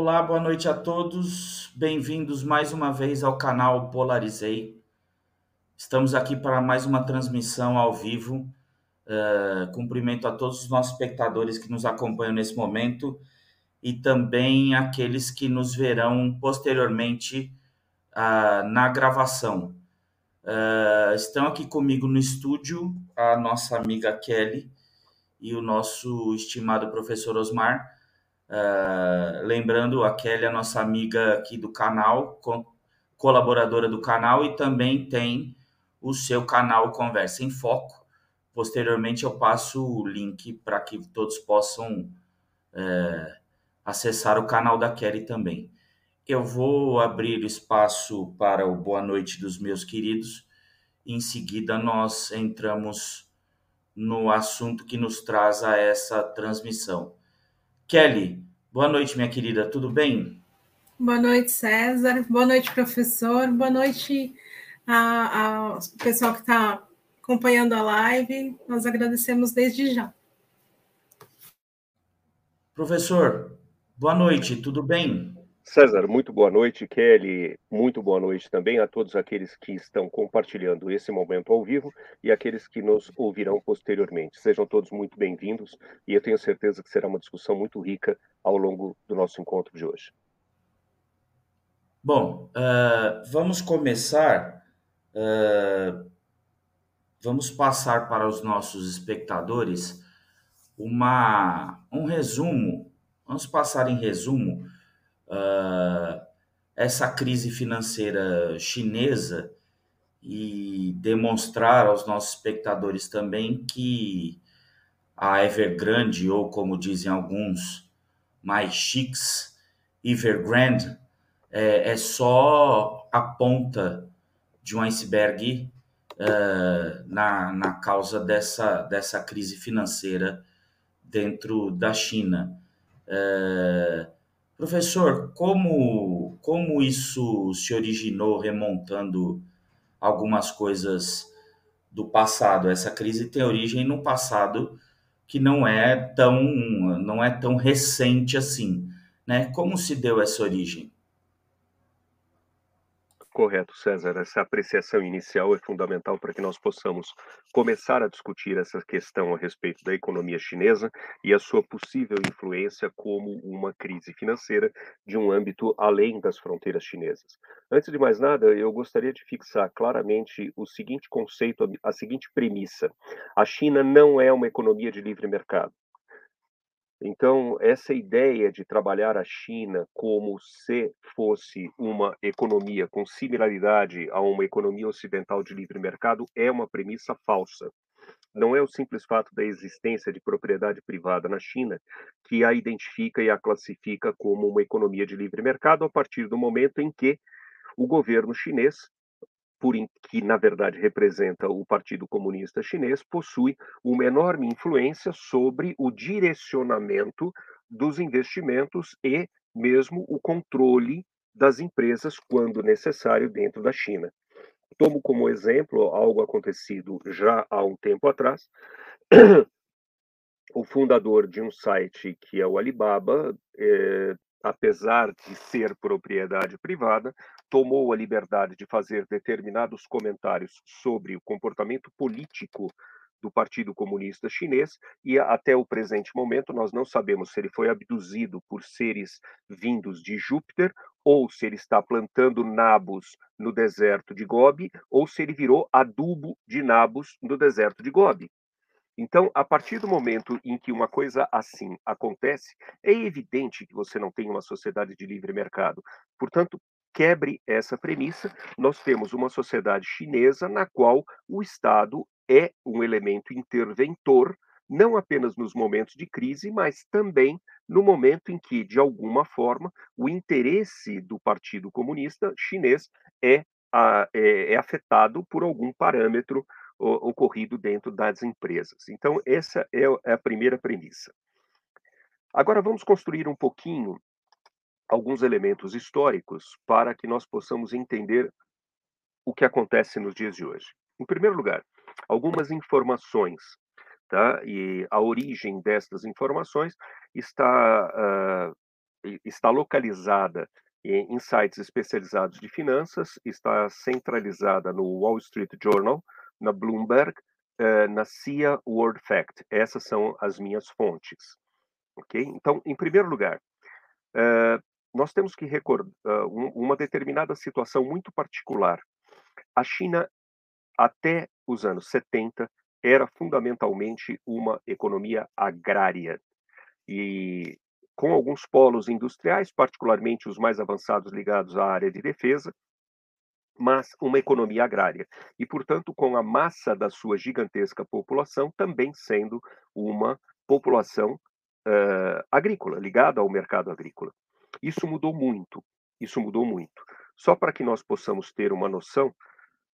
Olá, boa noite a todos. Bem-vindos mais uma vez ao canal Polarizei. Estamos aqui para mais uma transmissão ao vivo. Uh, cumprimento a todos os nossos espectadores que nos acompanham nesse momento e também aqueles que nos verão posteriormente uh, na gravação. Uh, estão aqui comigo no estúdio a nossa amiga Kelly e o nosso estimado professor Osmar. Uh, lembrando, a Kelly é nossa amiga aqui do canal, colaboradora do canal e também tem o seu canal Conversa em Foco. Posteriormente, eu passo o link para que todos possam uh, acessar o canal da Kelly também. Eu vou abrir espaço para o boa noite dos meus queridos. Em seguida, nós entramos no assunto que nos traz a essa transmissão. Kelly, boa noite, minha querida, tudo bem? Boa noite, César. Boa noite, professor. Boa noite ao pessoal que está acompanhando a live. Nós agradecemos desde já. Professor, boa noite, tudo bem? César, muito boa noite. Kelly, muito boa noite também a todos aqueles que estão compartilhando esse momento ao vivo e aqueles que nos ouvirão posteriormente. Sejam todos muito bem-vindos e eu tenho certeza que será uma discussão muito rica ao longo do nosso encontro de hoje. Bom, uh, vamos começar. Uh, vamos passar para os nossos espectadores uma, um resumo. Vamos passar em resumo uh, essa crise financeira chinesa e demonstrar aos nossos espectadores também que a Evergrande, ou como dizem alguns mais chiques, Evergrande, é, é só a ponta de um iceberg uh, na, na causa dessa, dessa crise financeira dentro da China. Uh, Professor, como, como isso se originou remontando algumas coisas do passado? Essa crise tem origem no passado que não é tão, não é tão recente assim. Né? Como se deu essa origem? Correto, César. Essa apreciação inicial é fundamental para que nós possamos começar a discutir essa questão a respeito da economia chinesa e a sua possível influência como uma crise financeira de um âmbito além das fronteiras chinesas. Antes de mais nada, eu gostaria de fixar claramente o seguinte conceito, a seguinte premissa: a China não é uma economia de livre mercado. Então, essa ideia de trabalhar a China como se fosse uma economia com similaridade a uma economia ocidental de livre mercado é uma premissa falsa. Não é o simples fato da existência de propriedade privada na China que a identifica e a classifica como uma economia de livre mercado a partir do momento em que o governo chinês por que na verdade representa o Partido Comunista Chinês, possui uma enorme influência sobre o direcionamento dos investimentos e mesmo o controle das empresas quando necessário dentro da China. Tomo como exemplo algo acontecido já há um tempo atrás. o fundador de um site que é o Alibaba, eh, apesar de ser propriedade privada, tomou a liberdade de fazer determinados comentários sobre o comportamento político do Partido Comunista Chinês e até o presente momento nós não sabemos se ele foi abduzido por seres vindos de Júpiter ou se ele está plantando nabos no deserto de Gobi ou se ele virou adubo de nabos no deserto de Gobi. Então, a partir do momento em que uma coisa assim acontece, é evidente que você não tem uma sociedade de livre mercado. Portanto, quebre essa premissa, nós temos uma sociedade chinesa na qual o Estado é um elemento interventor, não apenas nos momentos de crise, mas também no momento em que, de alguma forma, o interesse do Partido Comunista Chinês é, é, é afetado por algum parâmetro ocorrido dentro das empresas. Então, essa é, é a primeira premissa. Agora, vamos construir um pouquinho alguns elementos históricos para que nós possamos entender o que acontece nos dias de hoje. Em primeiro lugar, algumas informações, tá? E a origem destas informações está uh, está localizada em sites especializados de finanças, está centralizada no Wall Street Journal, na Bloomberg, uh, na CIA World Fact. Essas são as minhas fontes. Ok? Então, em primeiro lugar, uh, nós temos que recordar uh, uma determinada situação muito particular. A China, até os anos 70, era fundamentalmente uma economia agrária. E com alguns polos industriais, particularmente os mais avançados ligados à área de defesa, mas uma economia agrária. E, portanto, com a massa da sua gigantesca população também sendo uma população uh, agrícola, ligada ao mercado agrícola. Isso mudou muito, isso mudou muito. Só para que nós possamos ter uma noção,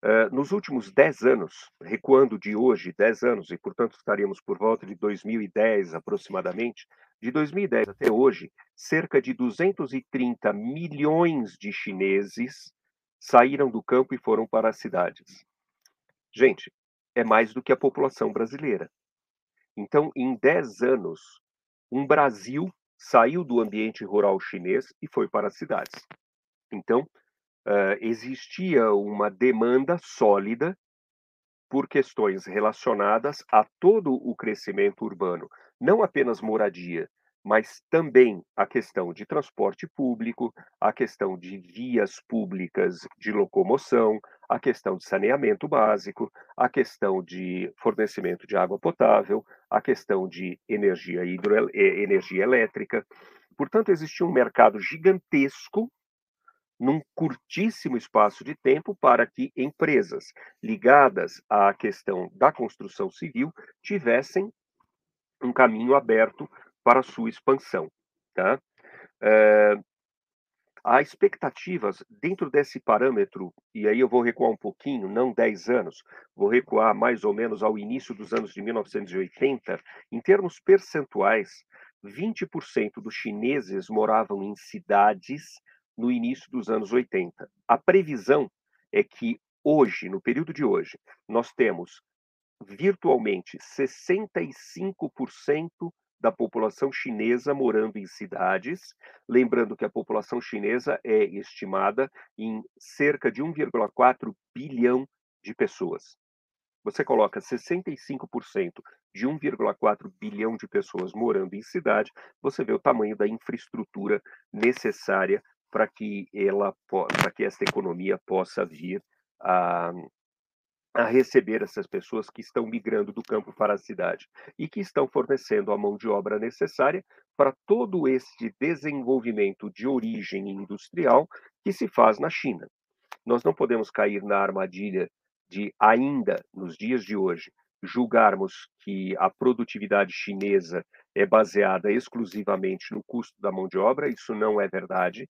uh, nos últimos 10 anos, recuando de hoje 10 anos, e portanto estaríamos por volta de 2010 aproximadamente, de 2010 até hoje, cerca de 230 milhões de chineses saíram do campo e foram para as cidades. Gente, é mais do que a população brasileira. Então, em 10 anos, um Brasil saiu do ambiente rural chinês e foi para as cidades. Então, uh, existia uma demanda sólida por questões relacionadas a todo o crescimento urbano, não apenas moradia, mas também a questão de transporte público, a questão de vias públicas de locomoção, a questão de saneamento básico, a questão de fornecimento de água potável, a questão de energia, hidro, energia elétrica. Portanto, existia um mercado gigantesco num curtíssimo espaço de tempo para que empresas ligadas à questão da construção civil tivessem um caminho aberto para sua expansão. Tá? É, há expectativas dentro desse parâmetro, e aí eu vou recuar um pouquinho, não 10 anos, vou recuar mais ou menos ao início dos anos de 1980, em termos percentuais, 20% dos chineses moravam em cidades no início dos anos 80. A previsão é que hoje, no período de hoje, nós temos virtualmente 65% da população chinesa morando em cidades. Lembrando que a população chinesa é estimada em cerca de 1,4 bilhão de pessoas. Você coloca 65% de 1,4 bilhão de pessoas morando em cidade, você vê o tamanho da infraestrutura necessária para que ela para que esta economia possa vir a, a receber essas pessoas que estão migrando do campo para a cidade e que estão fornecendo a mão de obra necessária para todo este desenvolvimento de origem industrial que se faz na China. Nós não podemos cair na armadilha de, ainda nos dias de hoje, julgarmos que a produtividade chinesa é baseada exclusivamente no custo da mão de obra, isso não é verdade.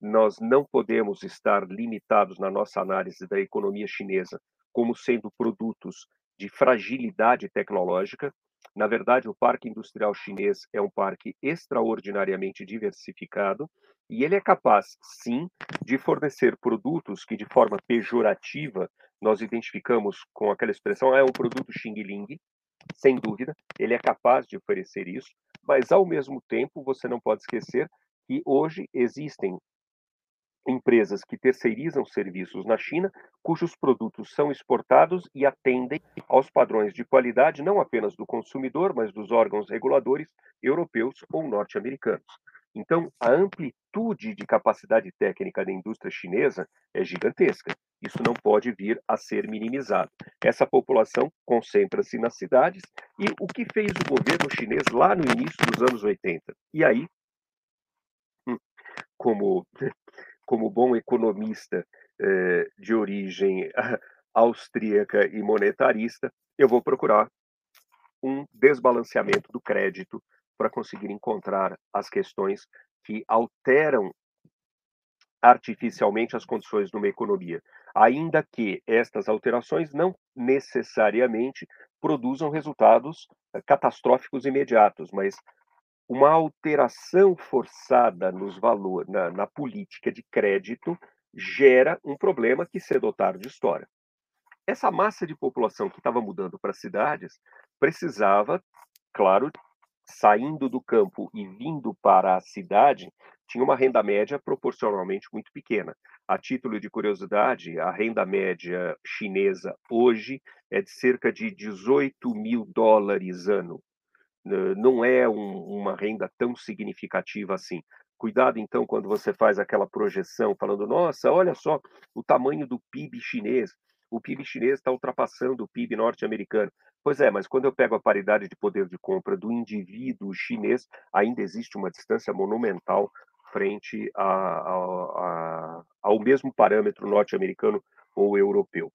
Nós não podemos estar limitados na nossa análise da economia chinesa como sendo produtos de fragilidade tecnológica. Na verdade, o parque industrial chinês é um parque extraordinariamente diversificado e ele é capaz, sim, de fornecer produtos que, de forma pejorativa, nós identificamos com aquela expressão, ah, é um produto Xing Ling, sem dúvida, ele é capaz de oferecer isso, mas, ao mesmo tempo, você não pode esquecer que hoje existem empresas que terceirizam serviços na China, cujos produtos são exportados e atendem aos padrões de qualidade não apenas do consumidor, mas dos órgãos reguladores europeus ou norte-americanos. Então, a amplitude de capacidade técnica da indústria chinesa é gigantesca. Isso não pode vir a ser minimizado. Essa população concentra-se nas cidades e o que fez o governo chinês lá no início dos anos 80? E aí, hum, como como bom economista eh, de origem austríaca e monetarista, eu vou procurar um desbalanceamento do crédito para conseguir encontrar as questões que alteram artificialmente as condições de uma economia, ainda que estas alterações não necessariamente produzam resultados eh, catastróficos imediatos, mas uma alteração forçada nos valores, na, na, política de crédito, gera um problema que cedo ou tarde estoura. Essa massa de população que estava mudando para as cidades precisava, claro, saindo do campo e vindo para a cidade tinha uma renda média proporcionalmente muito pequena. A título de curiosidade, a renda média chinesa hoje é de cerca de 18 mil dólares ano. Não é um, uma renda tão significativa assim. Cuidado, então, quando você faz aquela projeção, falando, nossa, olha só o tamanho do PIB chinês. O PIB chinês está ultrapassando o PIB norte-americano. Pois é, mas quando eu pego a paridade de poder de compra do indivíduo chinês, ainda existe uma distância monumental frente a, a, a, ao mesmo parâmetro norte-americano ou europeu.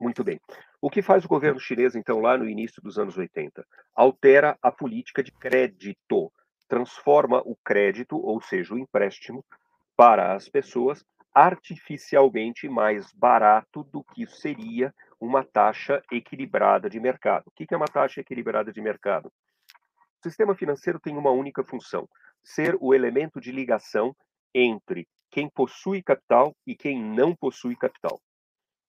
Muito bem. O que faz o governo chinês, então, lá no início dos anos 80? Altera a política de crédito, transforma o crédito, ou seja, o empréstimo, para as pessoas artificialmente mais barato do que seria uma taxa equilibrada de mercado. O que é uma taxa equilibrada de mercado? O sistema financeiro tem uma única função: ser o elemento de ligação entre quem possui capital e quem não possui capital.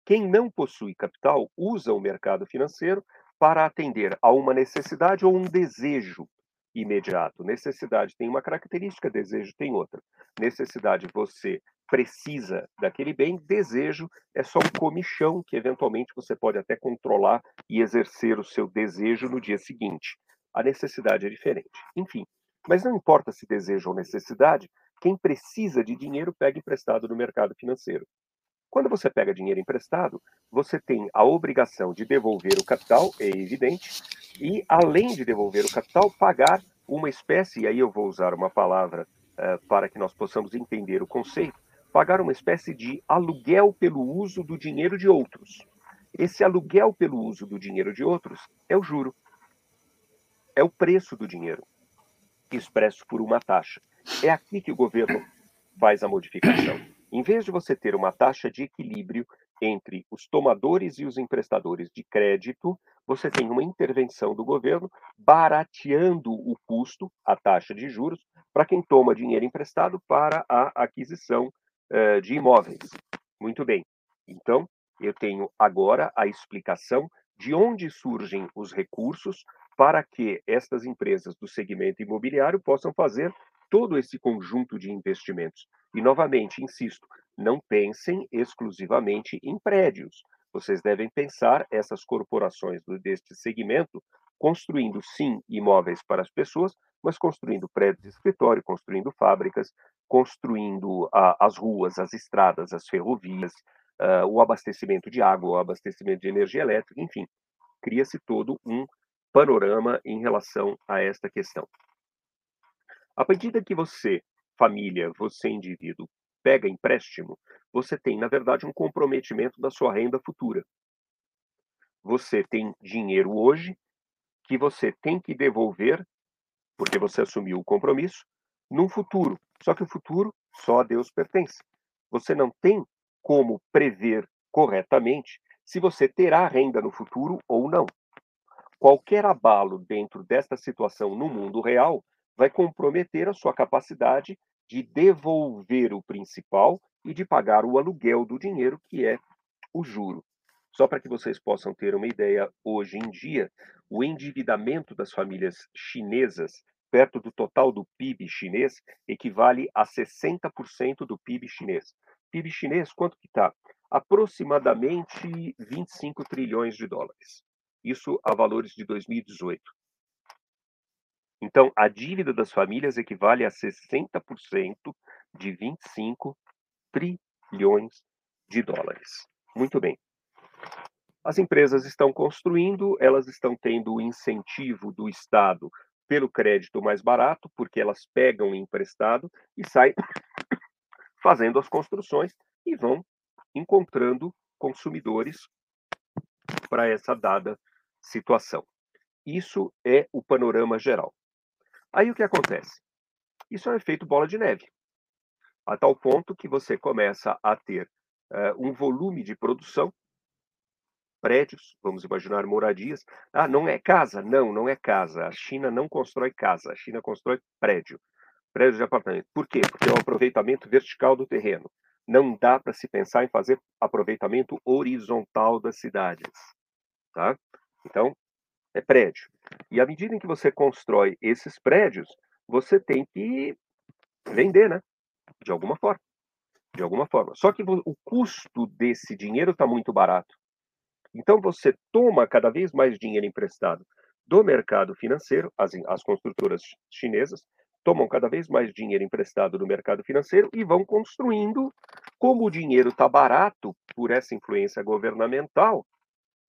Quem não possui capital usa o mercado financeiro para atender a uma necessidade ou um desejo imediato. Necessidade tem uma característica, desejo tem outra. Necessidade você precisa daquele bem, desejo é só um comichão que eventualmente você pode até controlar e exercer o seu desejo no dia seguinte. A necessidade é diferente. Enfim, mas não importa se desejo ou necessidade, quem precisa de dinheiro pega emprestado no mercado financeiro. Quando você pega dinheiro emprestado, você tem a obrigação de devolver o capital, é evidente, e além de devolver o capital, pagar uma espécie, e aí eu vou usar uma palavra uh, para que nós possamos entender o conceito, pagar uma espécie de aluguel pelo uso do dinheiro de outros. Esse aluguel pelo uso do dinheiro de outros é o juro. É o preço do dinheiro expresso por uma taxa. É aqui que o governo faz a modificação. Em vez de você ter uma taxa de equilíbrio entre os tomadores e os emprestadores de crédito, você tem uma intervenção do governo barateando o custo, a taxa de juros, para quem toma dinheiro emprestado para a aquisição uh, de imóveis. Muito bem. Então, eu tenho agora a explicação de onde surgem os recursos para que estas empresas do segmento imobiliário possam fazer todo esse conjunto de investimentos. E, novamente, insisto, não pensem exclusivamente em prédios. Vocês devem pensar essas corporações deste segmento construindo, sim, imóveis para as pessoas, mas construindo prédios de escritório, construindo fábricas, construindo uh, as ruas, as estradas, as ferrovias, uh, o abastecimento de água, o abastecimento de energia elétrica, enfim, cria-se todo um panorama em relação a esta questão. À medida que você, família, você indivíduo, pega empréstimo, você tem, na verdade, um comprometimento da sua renda futura. Você tem dinheiro hoje que você tem que devolver, porque você assumiu o compromisso, num futuro. Só que o futuro só a Deus pertence. Você não tem como prever corretamente se você terá renda no futuro ou não. Qualquer abalo dentro desta situação no mundo real vai comprometer a sua capacidade de devolver o principal e de pagar o aluguel do dinheiro, que é o juro. Só para que vocês possam ter uma ideia, hoje em dia, o endividamento das famílias chinesas, perto do total do PIB chinês, equivale a 60% do PIB chinês. PIB chinês, quanto que está? Aproximadamente 25 trilhões de dólares. Isso a valores de 2018. Então, a dívida das famílias equivale a 60% de 25 trilhões de dólares. Muito bem. As empresas estão construindo, elas estão tendo o incentivo do Estado pelo crédito mais barato, porque elas pegam emprestado e saem fazendo as construções e vão encontrando consumidores para essa dada situação. Isso é o panorama geral. Aí o que acontece? Isso é um efeito bola de neve, a tal ponto que você começa a ter uh, um volume de produção, prédios, vamos imaginar moradias. Ah, não é casa? Não, não é casa. A China não constrói casa, a China constrói prédio, prédio de apartamento. Por quê? Porque é o aproveitamento vertical do terreno. Não dá para se pensar em fazer aproveitamento horizontal das cidades. Tá? Então, é prédio. E à medida em que você constrói esses prédios, você tem que vender, né? De alguma forma. De alguma forma. Só que o custo desse dinheiro está muito barato. Então você toma cada vez mais dinheiro emprestado do mercado financeiro, as, as construtoras chinesas tomam cada vez mais dinheiro emprestado do mercado financeiro e vão construindo. Como o dinheiro está barato por essa influência governamental,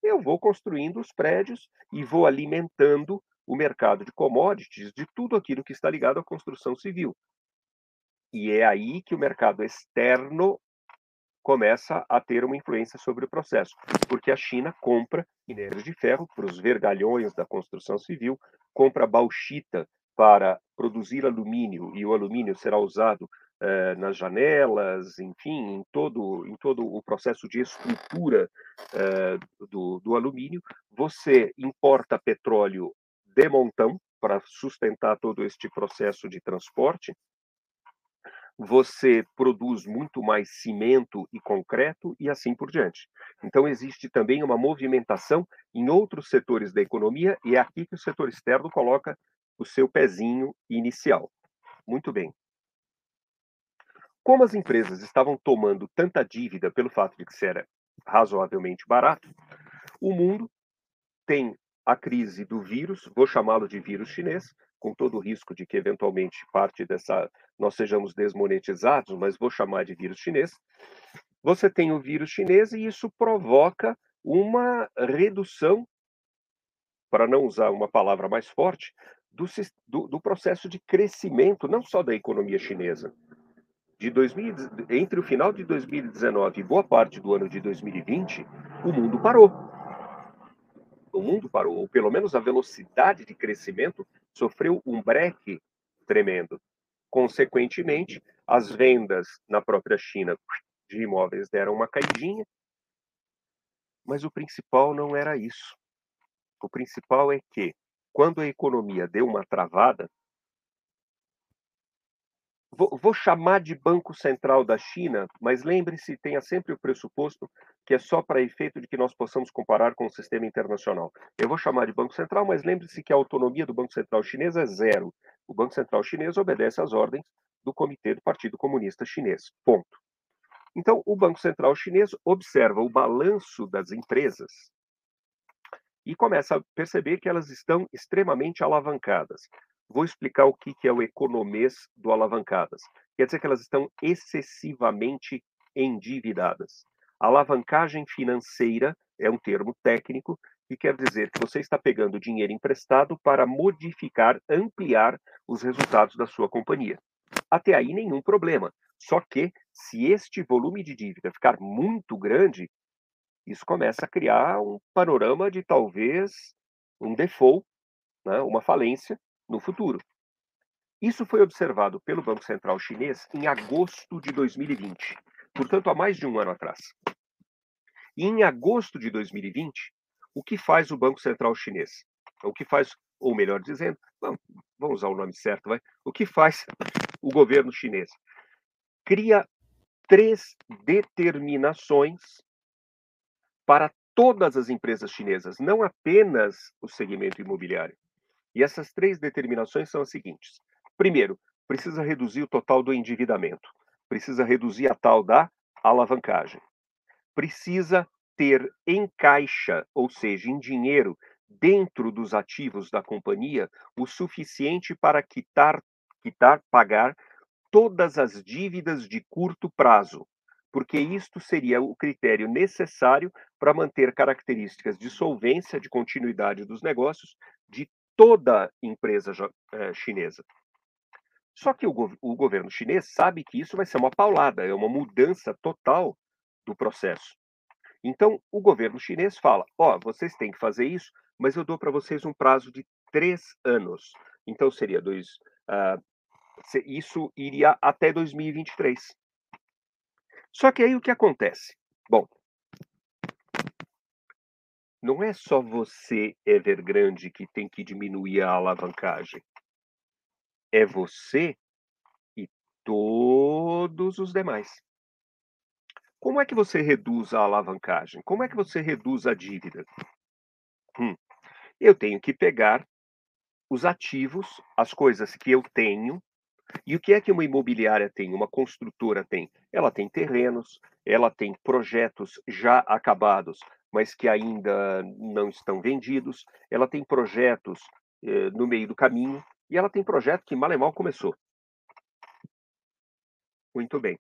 eu vou construindo os prédios e vou alimentando o mercado de commodities de tudo aquilo que está ligado à construção civil. E é aí que o mercado externo começa a ter uma influência sobre o processo, porque a China compra minérios de ferro para os vergalhões da construção civil, compra bauxita para produzir alumínio, e o alumínio será usado eh, nas janelas, enfim, em todo, em todo o processo de escultura eh, do, do alumínio. Você importa petróleo de montão para sustentar todo este processo de transporte, você produz muito mais cimento e concreto e assim por diante. Então, existe também uma movimentação em outros setores da economia e é aqui que o setor externo coloca o seu pezinho inicial. Muito bem. Como as empresas estavam tomando tanta dívida pelo fato de que isso era razoavelmente barato, o mundo tem a crise do vírus, vou chamá-lo de vírus chinês, com todo o risco de que eventualmente parte dessa nós sejamos desmonetizados, mas vou chamar de vírus chinês. Você tem o vírus chinês e isso provoca uma redução, para não usar uma palavra mais forte, do, do, do processo de crescimento, não só da economia chinesa. De 2000, entre o final de 2019 e boa parte do ano de 2020, o mundo parou. O mundo parou, ou pelo menos a velocidade de crescimento sofreu um breque tremendo. Consequentemente, as vendas na própria China de imóveis deram uma caidinha, mas o principal não era isso. O principal é que, quando a economia deu uma travada, vou, vou chamar de Banco Central da China, mas lembre-se, tenha sempre o pressuposto que é só para efeito de que nós possamos comparar com o sistema internacional. Eu vou chamar de Banco Central, mas lembre-se que a autonomia do Banco Central chinês é zero. O Banco Central chinês obedece às ordens do Comitê do Partido Comunista Chinês. Ponto. Então, o Banco Central chinês observa o balanço das empresas e começa a perceber que elas estão extremamente alavancadas. Vou explicar o que é o economês do alavancadas. Quer dizer que elas estão excessivamente endividadas. Alavancagem financeira é um termo técnico que quer dizer que você está pegando dinheiro emprestado para modificar, ampliar os resultados da sua companhia. Até aí nenhum problema. Só que se este volume de dívida ficar muito grande, isso começa a criar um panorama de talvez um default, né, uma falência no futuro. Isso foi observado pelo Banco Central Chinês em agosto de 2020 portanto, há mais de um ano atrás. E em agosto de 2020, o que faz o Banco Central Chinês? O que faz, ou melhor dizendo, vamos, usar o nome certo, vai? O que faz o governo chinês? Cria três determinações para todas as empresas chinesas, não apenas o segmento imobiliário. E essas três determinações são as seguintes: primeiro, precisa reduzir o total do endividamento precisa reduzir a tal da alavancagem. Precisa ter em caixa, ou seja, em dinheiro, dentro dos ativos da companhia, o suficiente para quitar, quitar pagar todas as dívidas de curto prazo, porque isto seria o critério necessário para manter características de solvência, de continuidade dos negócios de toda empresa eh, chinesa. Só que o, o governo chinês sabe que isso vai ser uma paulada, é uma mudança total do processo. Então, o governo chinês fala: ó, oh, vocês têm que fazer isso, mas eu dou para vocês um prazo de três anos. Então, seria dois. Uh, isso iria até 2023. Só que aí o que acontece? Bom, não é só você, Evergrande, que tem que diminuir a alavancagem é você e todos os demais. Como é que você reduz a alavancagem? Como é que você reduz a dívida? Hum. Eu tenho que pegar os ativos, as coisas que eu tenho, e o que é que uma imobiliária tem, uma construtora tem? Ela tem terrenos, ela tem projetos já acabados, mas que ainda não estão vendidos, ela tem projetos eh, no meio do caminho, e ela tem projeto que mal e mal começou. Muito bem.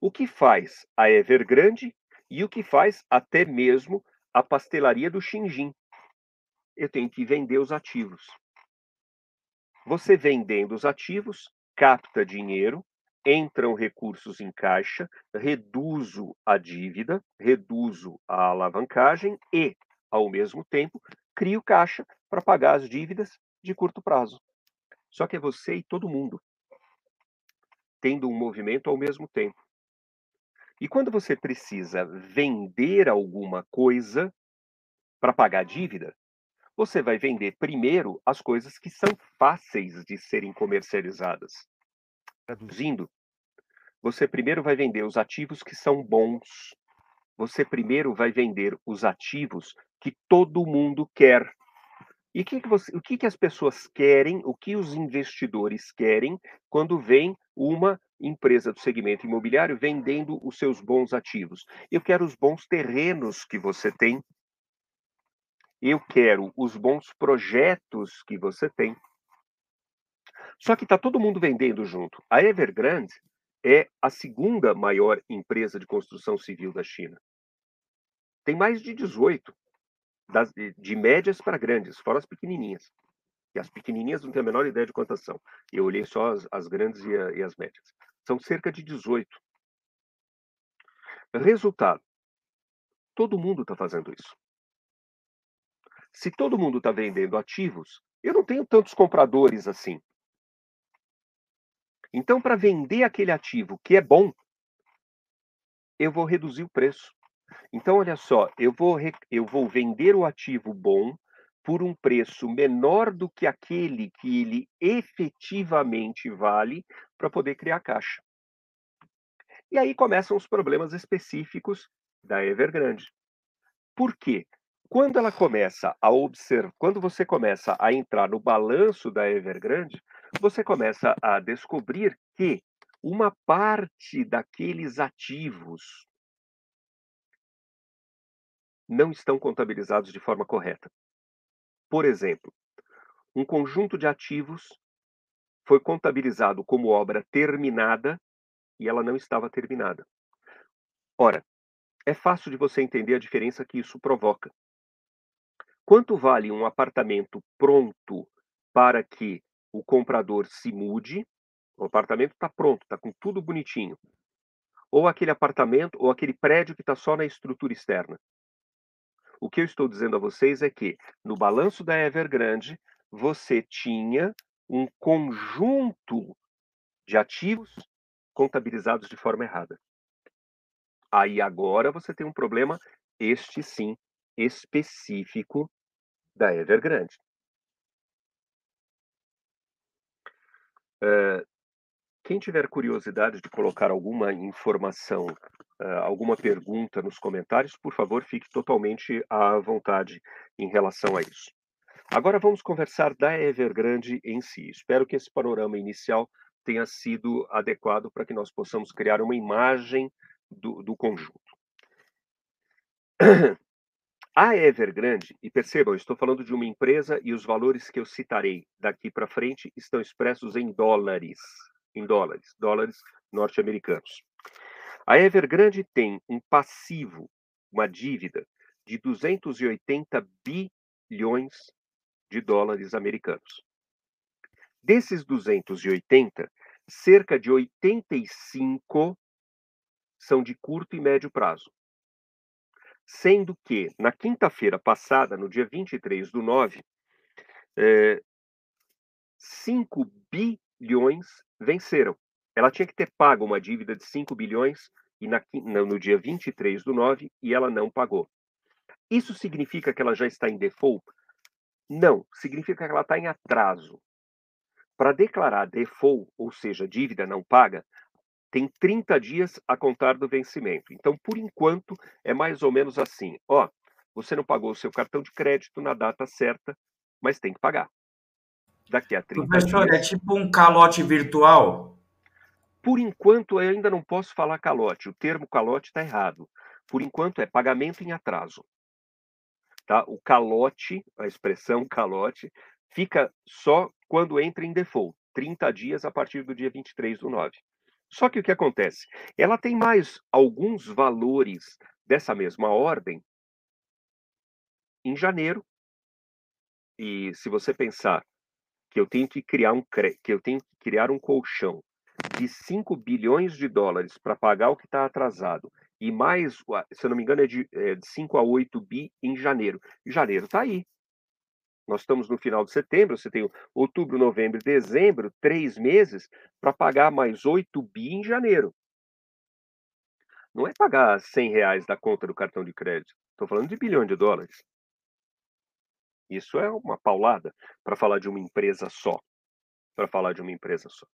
O que faz a Evergrande e o que faz até mesmo a pastelaria do Xinjin? Eu tenho que vender os ativos. Você vendendo os ativos, capta dinheiro, entram recursos em caixa, reduzo a dívida, reduzo a alavancagem e, ao mesmo tempo, crio caixa para pagar as dívidas de curto prazo. Só que é você e todo mundo tendo um movimento ao mesmo tempo. E quando você precisa vender alguma coisa para pagar dívida, você vai vender primeiro as coisas que são fáceis de serem comercializadas. Traduzindo, você primeiro vai vender os ativos que são bons. Você primeiro vai vender os ativos que todo mundo quer. E que que você, o que, que as pessoas querem, o que os investidores querem quando vem uma empresa do segmento imobiliário vendendo os seus bons ativos? Eu quero os bons terrenos que você tem eu quero os bons projetos que você tem. Só que está todo mundo vendendo junto. A Evergrande é a segunda maior empresa de construção civil da China. Tem mais de 18, das, de médias para grandes, fora as pequenininhas. E as pequenininhas não tenho a menor ideia de quantas são. Eu olhei só as, as grandes e, a, e as médias. São cerca de 18. Resultado: todo mundo está fazendo isso. Se todo mundo está vendendo ativos, eu não tenho tantos compradores assim. Então, para vender aquele ativo que é bom, eu vou reduzir o preço. Então, olha só, eu vou, eu vou vender o ativo bom por um preço menor do que aquele que ele efetivamente vale para poder criar caixa. E aí começam os problemas específicos da Evergrande. Por quê? Quando ela começa a observar, quando você começa a entrar no balanço da Evergrande, você começa a descobrir que uma parte daqueles ativos não estão contabilizados de forma correta. Por exemplo, um conjunto de ativos foi contabilizado como obra terminada e ela não estava terminada. Ora, é fácil de você entender a diferença que isso provoca. Quanto vale um apartamento pronto para que o comprador se mude? O apartamento está pronto, está com tudo bonitinho. Ou aquele apartamento, ou aquele prédio que está só na estrutura externa. O que eu estou dizendo a vocês é que no balanço da Evergrande você tinha um conjunto de ativos contabilizados de forma errada. Aí agora você tem um problema, este sim, específico da Evergrande. Uh, quem tiver curiosidade de colocar alguma informação, uh, alguma pergunta nos comentários, por favor, fique totalmente à vontade em relação a isso. Agora vamos conversar da Evergrande em si. Espero que esse panorama inicial tenha sido adequado para que nós possamos criar uma imagem do, do conjunto. A Evergrande, e percebam, estou falando de uma empresa e os valores que eu citarei daqui para frente estão expressos em dólares, em dólares, dólares norte-americanos. A Evergrande tem um passivo, uma dívida de 280 bilhões de dólares americanos. Desses 280, cerca de 85 são de curto e médio prazo sendo que na quinta-feira passada, no dia 23 do 9, é, 5 bilhões venceram. Ela tinha que ter pago uma dívida de 5 bilhões e na, no dia 23 do 9 e ela não pagou. Isso significa que ela já está em default? Não, significa que ela está em atraso. Para declarar default, ou seja, dívida não paga, tem 30 dias a contar do vencimento. Então, por enquanto, é mais ou menos assim. Ó, Você não pagou o seu cartão de crédito na data certa, mas tem que pagar. Daqui a 30 Professor, dias. é tipo um calote virtual? Por enquanto, eu ainda não posso falar calote. O termo calote está errado. Por enquanto, é pagamento em atraso. Tá? O calote, a expressão calote, fica só quando entra em default, 30 dias a partir do dia 23 do 9. Só que o que acontece? Ela tem mais alguns valores dessa mesma ordem em janeiro. E se você pensar que eu tenho que criar um que eu tenho que criar um colchão de 5 bilhões de dólares para pagar o que está atrasado e mais, se eu não me engano, é de, é de 5 a 8 bi em janeiro. Janeiro está aí. Nós estamos no final de setembro, você tem outubro, novembro e dezembro, três meses, para pagar mais 8 bi em janeiro. Não é pagar 100 reais da conta do cartão de crédito. Estou falando de bilhão de dólares. Isso é uma paulada para falar de uma empresa só. Para falar de uma empresa só.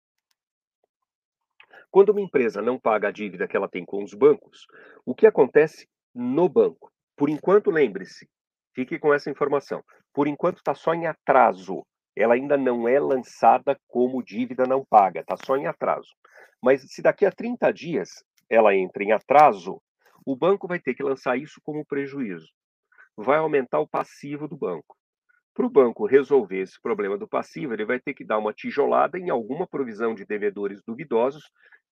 Quando uma empresa não paga a dívida que ela tem com os bancos, o que acontece no banco? Por enquanto, lembre-se, fique com essa informação. Por enquanto, está só em atraso. Ela ainda não é lançada como dívida não paga, está só em atraso. Mas se daqui a 30 dias ela entra em atraso, o banco vai ter que lançar isso como prejuízo. Vai aumentar o passivo do banco. Para o banco resolver esse problema do passivo, ele vai ter que dar uma tijolada em alguma provisão de devedores duvidosos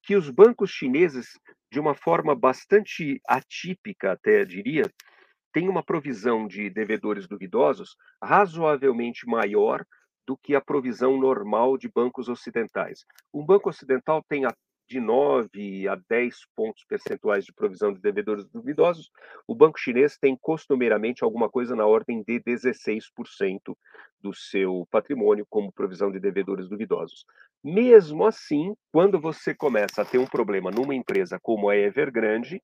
que os bancos chineses, de uma forma bastante atípica, até diria, têm uma provisão de devedores duvidosos razoavelmente maior do que a provisão normal de bancos ocidentais. Um banco ocidental tem de 9 a 10 pontos percentuais de provisão de devedores duvidosos, o banco chinês tem costumeiramente alguma coisa na ordem de 16% do seu patrimônio como provisão de devedores duvidosos. Mesmo assim, quando você começa a ter um problema numa empresa como a Evergrande,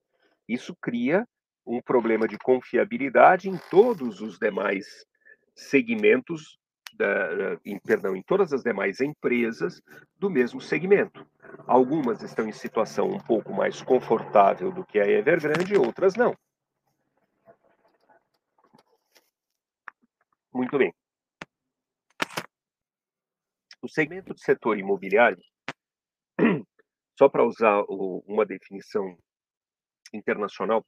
isso cria um problema de confiabilidade em todos os demais segmentos da, em, perdão, em todas as demais empresas do mesmo segmento. Algumas estão em situação um pouco mais confortável do que a Evergrande, outras não. Muito bem. O segmento do setor imobiliário, só para usar o, uma definição internacional,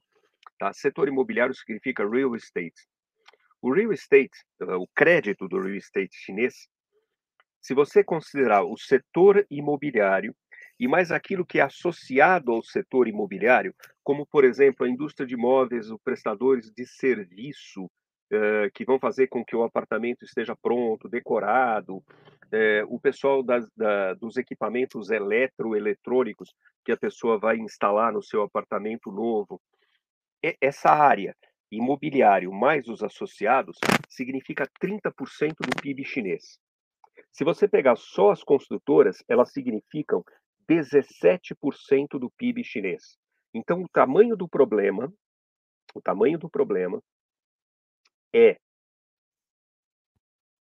tá? setor imobiliário significa real estate. O real estate, o crédito do real estate chinês, se você considerar o setor imobiliário e mais aquilo que é associado ao setor imobiliário, como, por exemplo, a indústria de imóveis, os prestadores de serviço, uh, que vão fazer com que o apartamento esteja pronto, decorado, uh, o pessoal das, da, dos equipamentos eletroeletrônicos que a pessoa vai instalar no seu apartamento novo. Essa área imobiliário mais os associados significa 30% do PIB chinês. Se você pegar só as construtoras, elas significam 17% do PIB chinês. Então, o tamanho do problema, o tamanho do problema é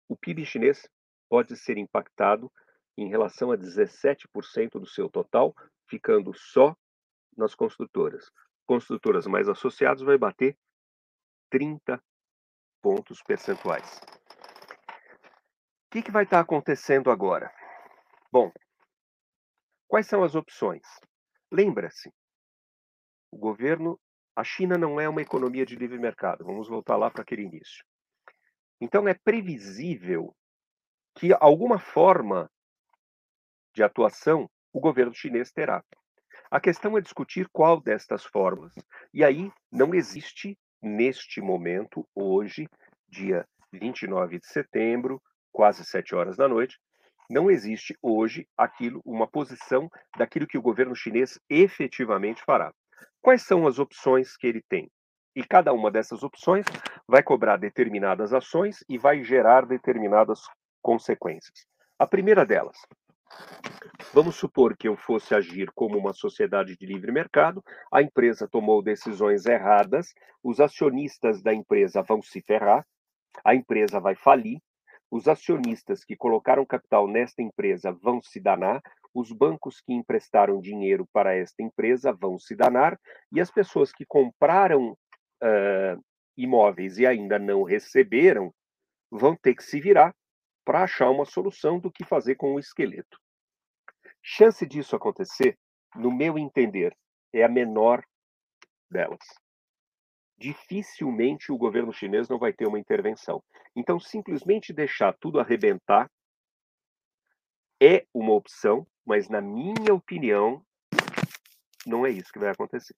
o PIB chinês pode ser impactado em relação a 17% do seu total, ficando só nas construtoras. Construtoras mais associadas vai bater 30 pontos percentuais. O que, que vai estar acontecendo agora? Bom, quais são as opções? Lembra-se, o governo, a China não é uma economia de livre mercado. Vamos voltar lá para aquele início. Então é previsível que alguma forma de atuação o governo chinês terá. A questão é discutir qual destas formas. E aí não existe neste momento, hoje, dia 29 de setembro, quase sete horas da noite, não existe hoje aquilo, uma posição daquilo que o governo chinês efetivamente fará. Quais são as opções que ele tem? E cada uma dessas opções vai cobrar determinadas ações e vai gerar determinadas consequências. A primeira delas, Vamos supor que eu fosse agir como uma sociedade de livre mercado, a empresa tomou decisões erradas, os acionistas da empresa vão se ferrar, a empresa vai falir, os acionistas que colocaram capital nesta empresa vão se danar, os bancos que emprestaram dinheiro para esta empresa vão se danar, e as pessoas que compraram uh, imóveis e ainda não receberam vão ter que se virar para achar uma solução do que fazer com o esqueleto. Chance disso acontecer, no meu entender, é a menor delas. Dificilmente o governo chinês não vai ter uma intervenção. Então, simplesmente deixar tudo arrebentar é uma opção, mas, na minha opinião, não é isso que vai acontecer.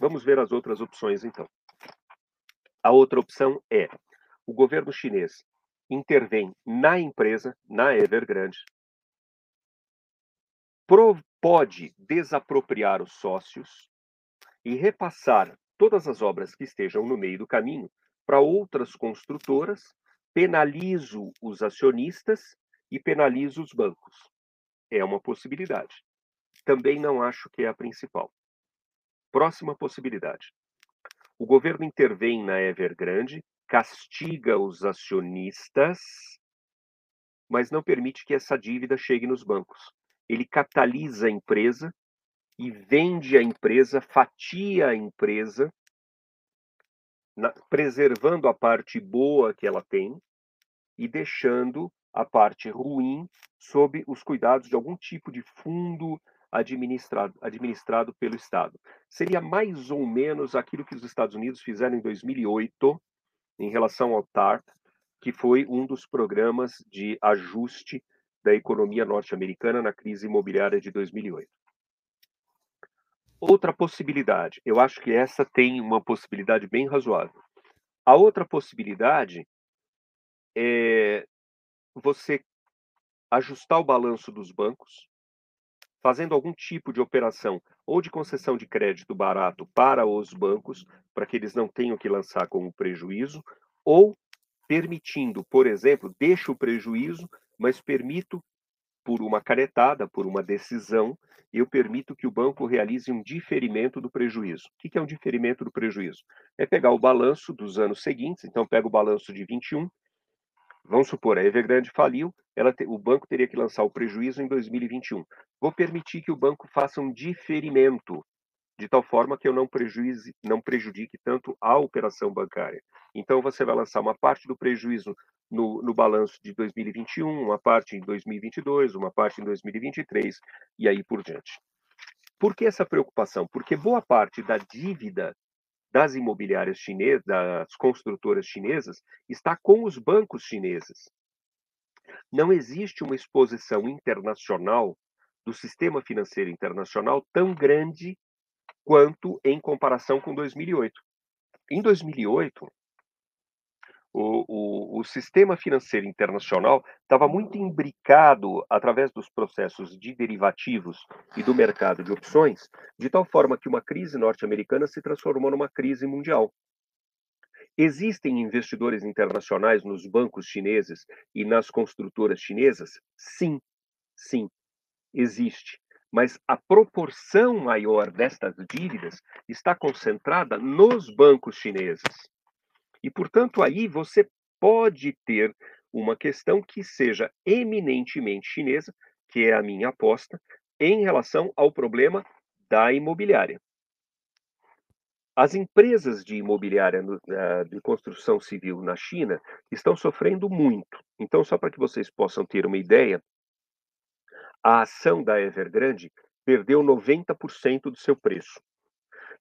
Vamos ver as outras opções, então. A outra opção é o governo chinês intervém na empresa, na Evergrande, pode desapropriar os sócios e repassar todas as obras que estejam no meio do caminho para outras construtoras, penalizo os acionistas e penalizo os bancos. É uma possibilidade. Também não acho que é a principal. Próxima possibilidade. O governo intervém na Evergrande, castiga os acionistas, mas não permite que essa dívida chegue nos bancos. Ele catalisa a empresa e vende a empresa, fatia a empresa, na, preservando a parte boa que ela tem e deixando a parte ruim sob os cuidados de algum tipo de fundo administrado, administrado pelo Estado. Seria mais ou menos aquilo que os Estados Unidos fizeram em 2008 em relação ao TARP, que foi um dos programas de ajuste da economia norte-americana na crise imobiliária de 2008. Outra possibilidade, eu acho que essa tem uma possibilidade bem razoável. A outra possibilidade é você ajustar o balanço dos bancos, fazendo algum tipo de operação ou de concessão de crédito barato para os bancos, para que eles não tenham que lançar como prejuízo, ou permitindo, por exemplo, deixo o prejuízo, mas permito por uma canetada, por uma decisão, eu permito que o banco realize um diferimento do prejuízo. O que é um diferimento do prejuízo? É pegar o balanço dos anos seguintes, então pega o balanço de 21, vamos supor, a Evergrande faliu, te, o banco teria que lançar o prejuízo em 2021. Vou permitir que o banco faça um diferimento de tal forma que eu não, prejuíze, não prejudique tanto a operação bancária. Então, você vai lançar uma parte do prejuízo no, no balanço de 2021, uma parte em 2022, uma parte em 2023 e aí por diante. Por que essa preocupação? Porque boa parte da dívida das imobiliárias chinesas, das construtoras chinesas, está com os bancos chineses. Não existe uma exposição internacional do sistema financeiro internacional tão grande quanto em comparação com 2008. Em 2008, o, o, o sistema financeiro internacional estava muito imbricado através dos processos de derivativos e do mercado de opções, de tal forma que uma crise norte-americana se transformou numa crise mundial. Existem investidores internacionais nos bancos chineses e nas construtoras chinesas? Sim, sim, existe mas a proporção maior destas dívidas está concentrada nos bancos chineses. E, portanto, aí você pode ter uma questão que seja eminentemente chinesa, que é a minha aposta, em relação ao problema da imobiliária. As empresas de imobiliária eh, de construção civil na China estão sofrendo muito. Então, só para que vocês possam ter uma ideia, a ação da Evergrande perdeu 90% do seu preço.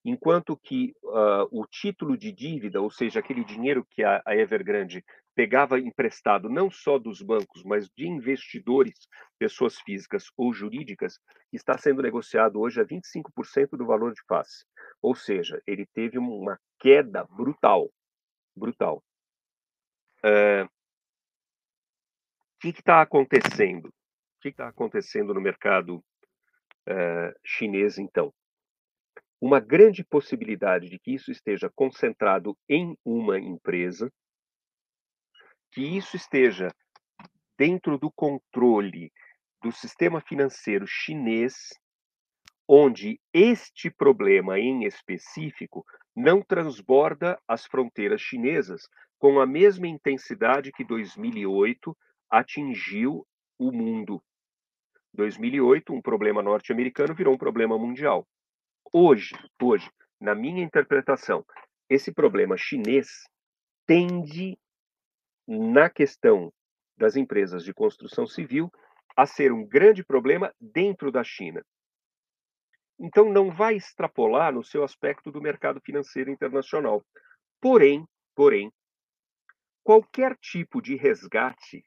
Enquanto que uh, o título de dívida, ou seja, aquele dinheiro que a, a Evergrande pegava emprestado não só dos bancos, mas de investidores, pessoas físicas ou jurídicas, está sendo negociado hoje a 25% do valor de face. Ou seja, ele teve uma queda brutal. Brutal. Uh, o que está acontecendo? Que está acontecendo no mercado uh, chinês, então? Uma grande possibilidade de que isso esteja concentrado em uma empresa, que isso esteja dentro do controle do sistema financeiro chinês, onde este problema em específico não transborda as fronteiras chinesas com a mesma intensidade que 2008 atingiu o mundo. 2008, um problema norte-americano virou um problema mundial. Hoje, hoje, na minha interpretação, esse problema chinês tende, na questão das empresas de construção civil, a ser um grande problema dentro da China. Então, não vai extrapolar no seu aspecto do mercado financeiro internacional. Porém, porém, qualquer tipo de resgate,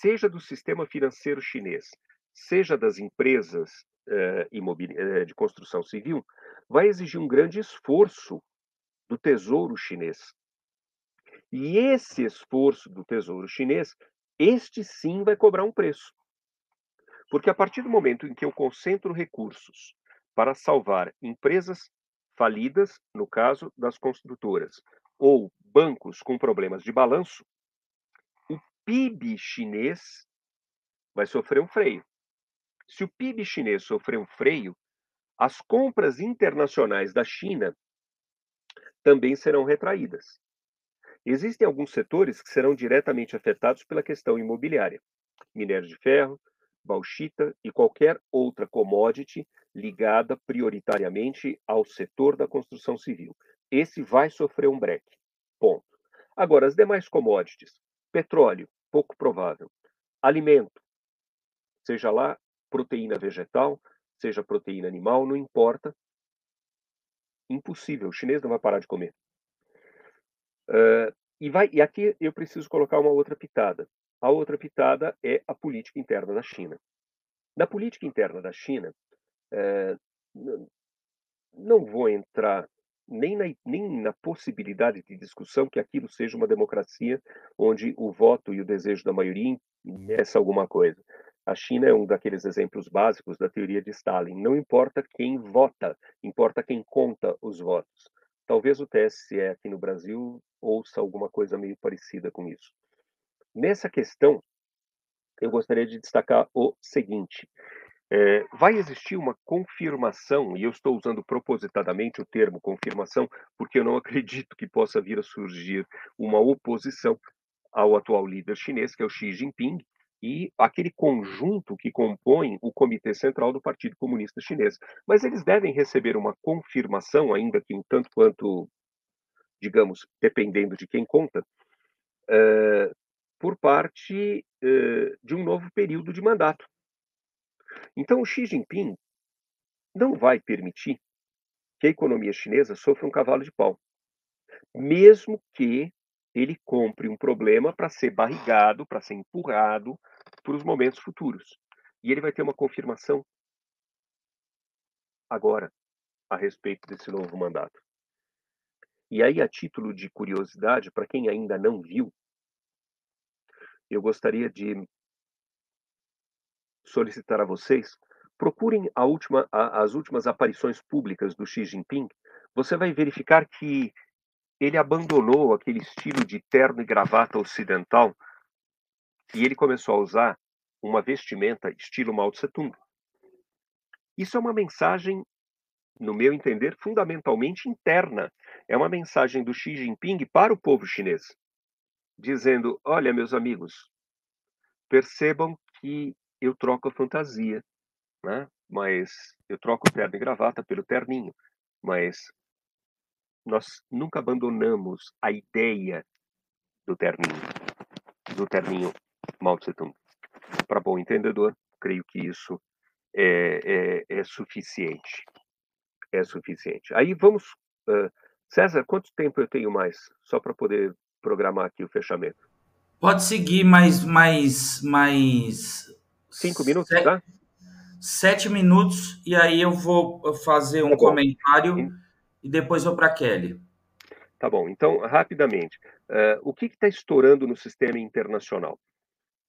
seja do sistema financeiro chinês, seja das empresas eh, eh, de construção civil, vai exigir um grande esforço do Tesouro Chinês. E esse esforço do Tesouro Chinês, este sim vai cobrar um preço. Porque a partir do momento em que eu concentro recursos para salvar empresas falidas, no caso das construtoras, ou bancos com problemas de balanço, PIB chinês vai sofrer um freio. Se o PIB chinês sofrer um freio, as compras internacionais da China também serão retraídas. Existem alguns setores que serão diretamente afetados pela questão imobiliária: minério de ferro, bauxita e qualquer outra commodity ligada prioritariamente ao setor da construção civil. Esse vai sofrer um break. Ponto. Agora, as demais commodities, petróleo, pouco provável. Alimento, seja lá proteína vegetal, seja proteína animal, não importa. Impossível, o chinês não vai parar de comer. Uh, e, vai, e aqui eu preciso colocar uma outra pitada. A outra pitada é a política interna da China. Na política interna da China, não vou entrar nem na, nem na possibilidade de discussão que aquilo seja uma democracia onde o voto e o desejo da maioria impeça alguma coisa. A China é um daqueles exemplos básicos da teoria de Stalin. Não importa quem vota, importa quem conta os votos. Talvez o TSE aqui no Brasil ouça alguma coisa meio parecida com isso. Nessa questão, eu gostaria de destacar o seguinte: é, vai existir uma confirmação, e eu estou usando propositadamente o termo confirmação, porque eu não acredito que possa vir a surgir uma oposição ao atual líder chinês, que é o Xi Jinping, e aquele conjunto que compõe o Comitê Central do Partido Comunista Chinês. Mas eles devem receber uma confirmação, ainda que um tanto quanto, digamos, dependendo de quem conta, uh, por parte uh, de um novo período de mandato. Então, Xi Jinping não vai permitir que a economia chinesa sofra um cavalo de pau, mesmo que ele compre um problema para ser barrigado, para ser empurrado para os momentos futuros. E ele vai ter uma confirmação agora a respeito desse novo mandato. E aí, a título de curiosidade, para quem ainda não viu, eu gostaria de solicitar a vocês, procurem última, a, as últimas aparições públicas do Xi Jinping. Você vai verificar que ele abandonou aquele estilo de terno e gravata ocidental e ele começou a usar uma vestimenta estilo Mao Tse Tung. Isso é uma mensagem, no meu entender, fundamentalmente interna. É uma mensagem do Xi Jinping para o povo chinês, dizendo: olha, meus amigos, percebam que eu troco a fantasia, né? mas eu troco o terno e gravata pelo terninho, mas nós nunca abandonamos a ideia do terninho, do terninho Mao Tse Tung. Para bom entendedor, creio que isso é, é, é, suficiente. É suficiente. Aí vamos. Uh, César, quanto tempo eu tenho mais? Só para poder programar aqui o fechamento. Pode seguir mais. mais, mais... Cinco minutos, sete, tá? Sete minutos, e aí eu vou fazer um tá comentário e depois vou para Kelly. Tá bom, então, rapidamente. Uh, o que está estourando no sistema internacional?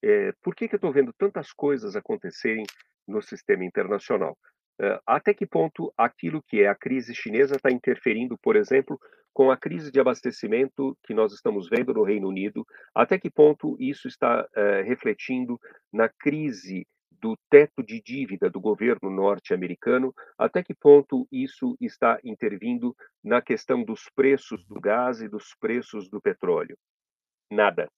É, por que, que eu estou vendo tantas coisas acontecerem no sistema internacional? Uh, até que ponto aquilo que é a crise chinesa está interferindo, por exemplo, com a crise de abastecimento que nós estamos vendo no Reino Unido? Até que ponto isso está uh, refletindo na crise do teto de dívida do governo norte-americano, até que ponto isso está intervindo na questão dos preços do gás e dos preços do petróleo? Nada.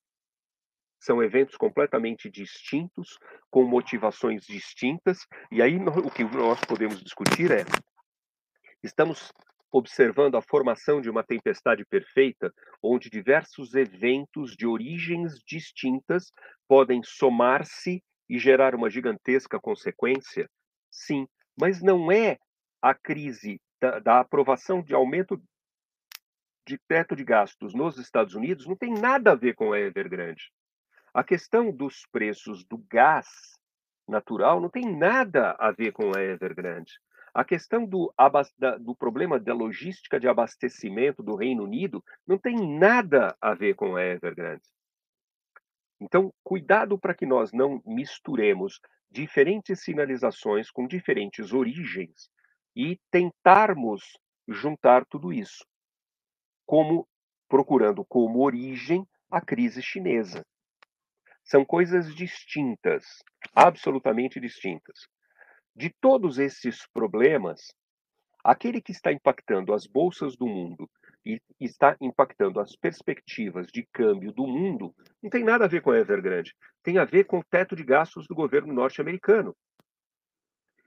São eventos completamente distintos, com motivações distintas, e aí o que nós podemos discutir é: estamos observando a formação de uma tempestade perfeita, onde diversos eventos de origens distintas podem somar-se e gerar uma gigantesca consequência? Sim, mas não é a crise da, da aprovação de aumento de teto de gastos nos Estados Unidos, não tem nada a ver com a Evergrande. A questão dos preços do gás natural não tem nada a ver com a Evergrande. A questão do, do, problema da logística de abastecimento do Reino Unido não tem nada a ver com a Evergrande. Então, cuidado para que nós não misturemos diferentes sinalizações com diferentes origens e tentarmos juntar tudo isso, como procurando como origem a crise chinesa. São coisas distintas, absolutamente distintas. De todos esses problemas, aquele que está impactando as bolsas do mundo e está impactando as perspectivas de câmbio do mundo, não tem nada a ver com a Evergrande. Tem a ver com o teto de gastos do governo norte-americano.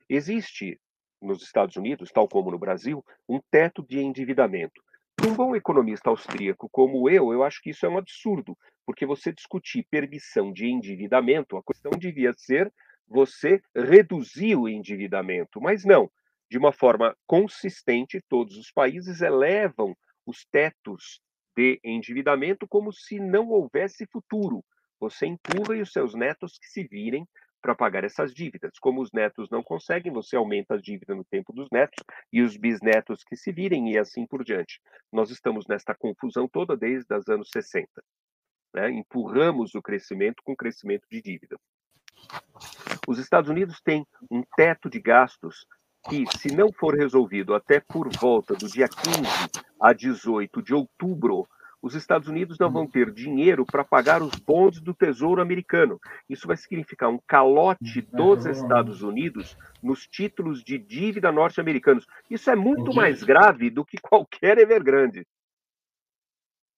Existe nos Estados Unidos, tal como no Brasil, um teto de endividamento. Para um bom economista austríaco como eu, eu acho que isso é um absurdo, porque você discutir permissão de endividamento, a questão devia ser você reduzir o endividamento, mas não. De uma forma consistente, todos os países elevam os tetos de endividamento como se não houvesse futuro. Você empurra e os seus netos que se virem para pagar essas dívidas. Como os netos não conseguem, você aumenta a dívida no tempo dos netos e os bisnetos que se virem e assim por diante. Nós estamos nesta confusão toda desde os anos 60. Né? Empurramos o crescimento com crescimento de dívida. Os Estados Unidos têm um teto de gastos que, se não for resolvido até por volta do dia 15 a 18 de outubro, os Estados Unidos não vão ter dinheiro para pagar os bonds do Tesouro Americano. Isso vai significar um calote dos Estados Unidos nos títulos de dívida norte-americanos. Isso é muito mais grave do que qualquer Evergrande.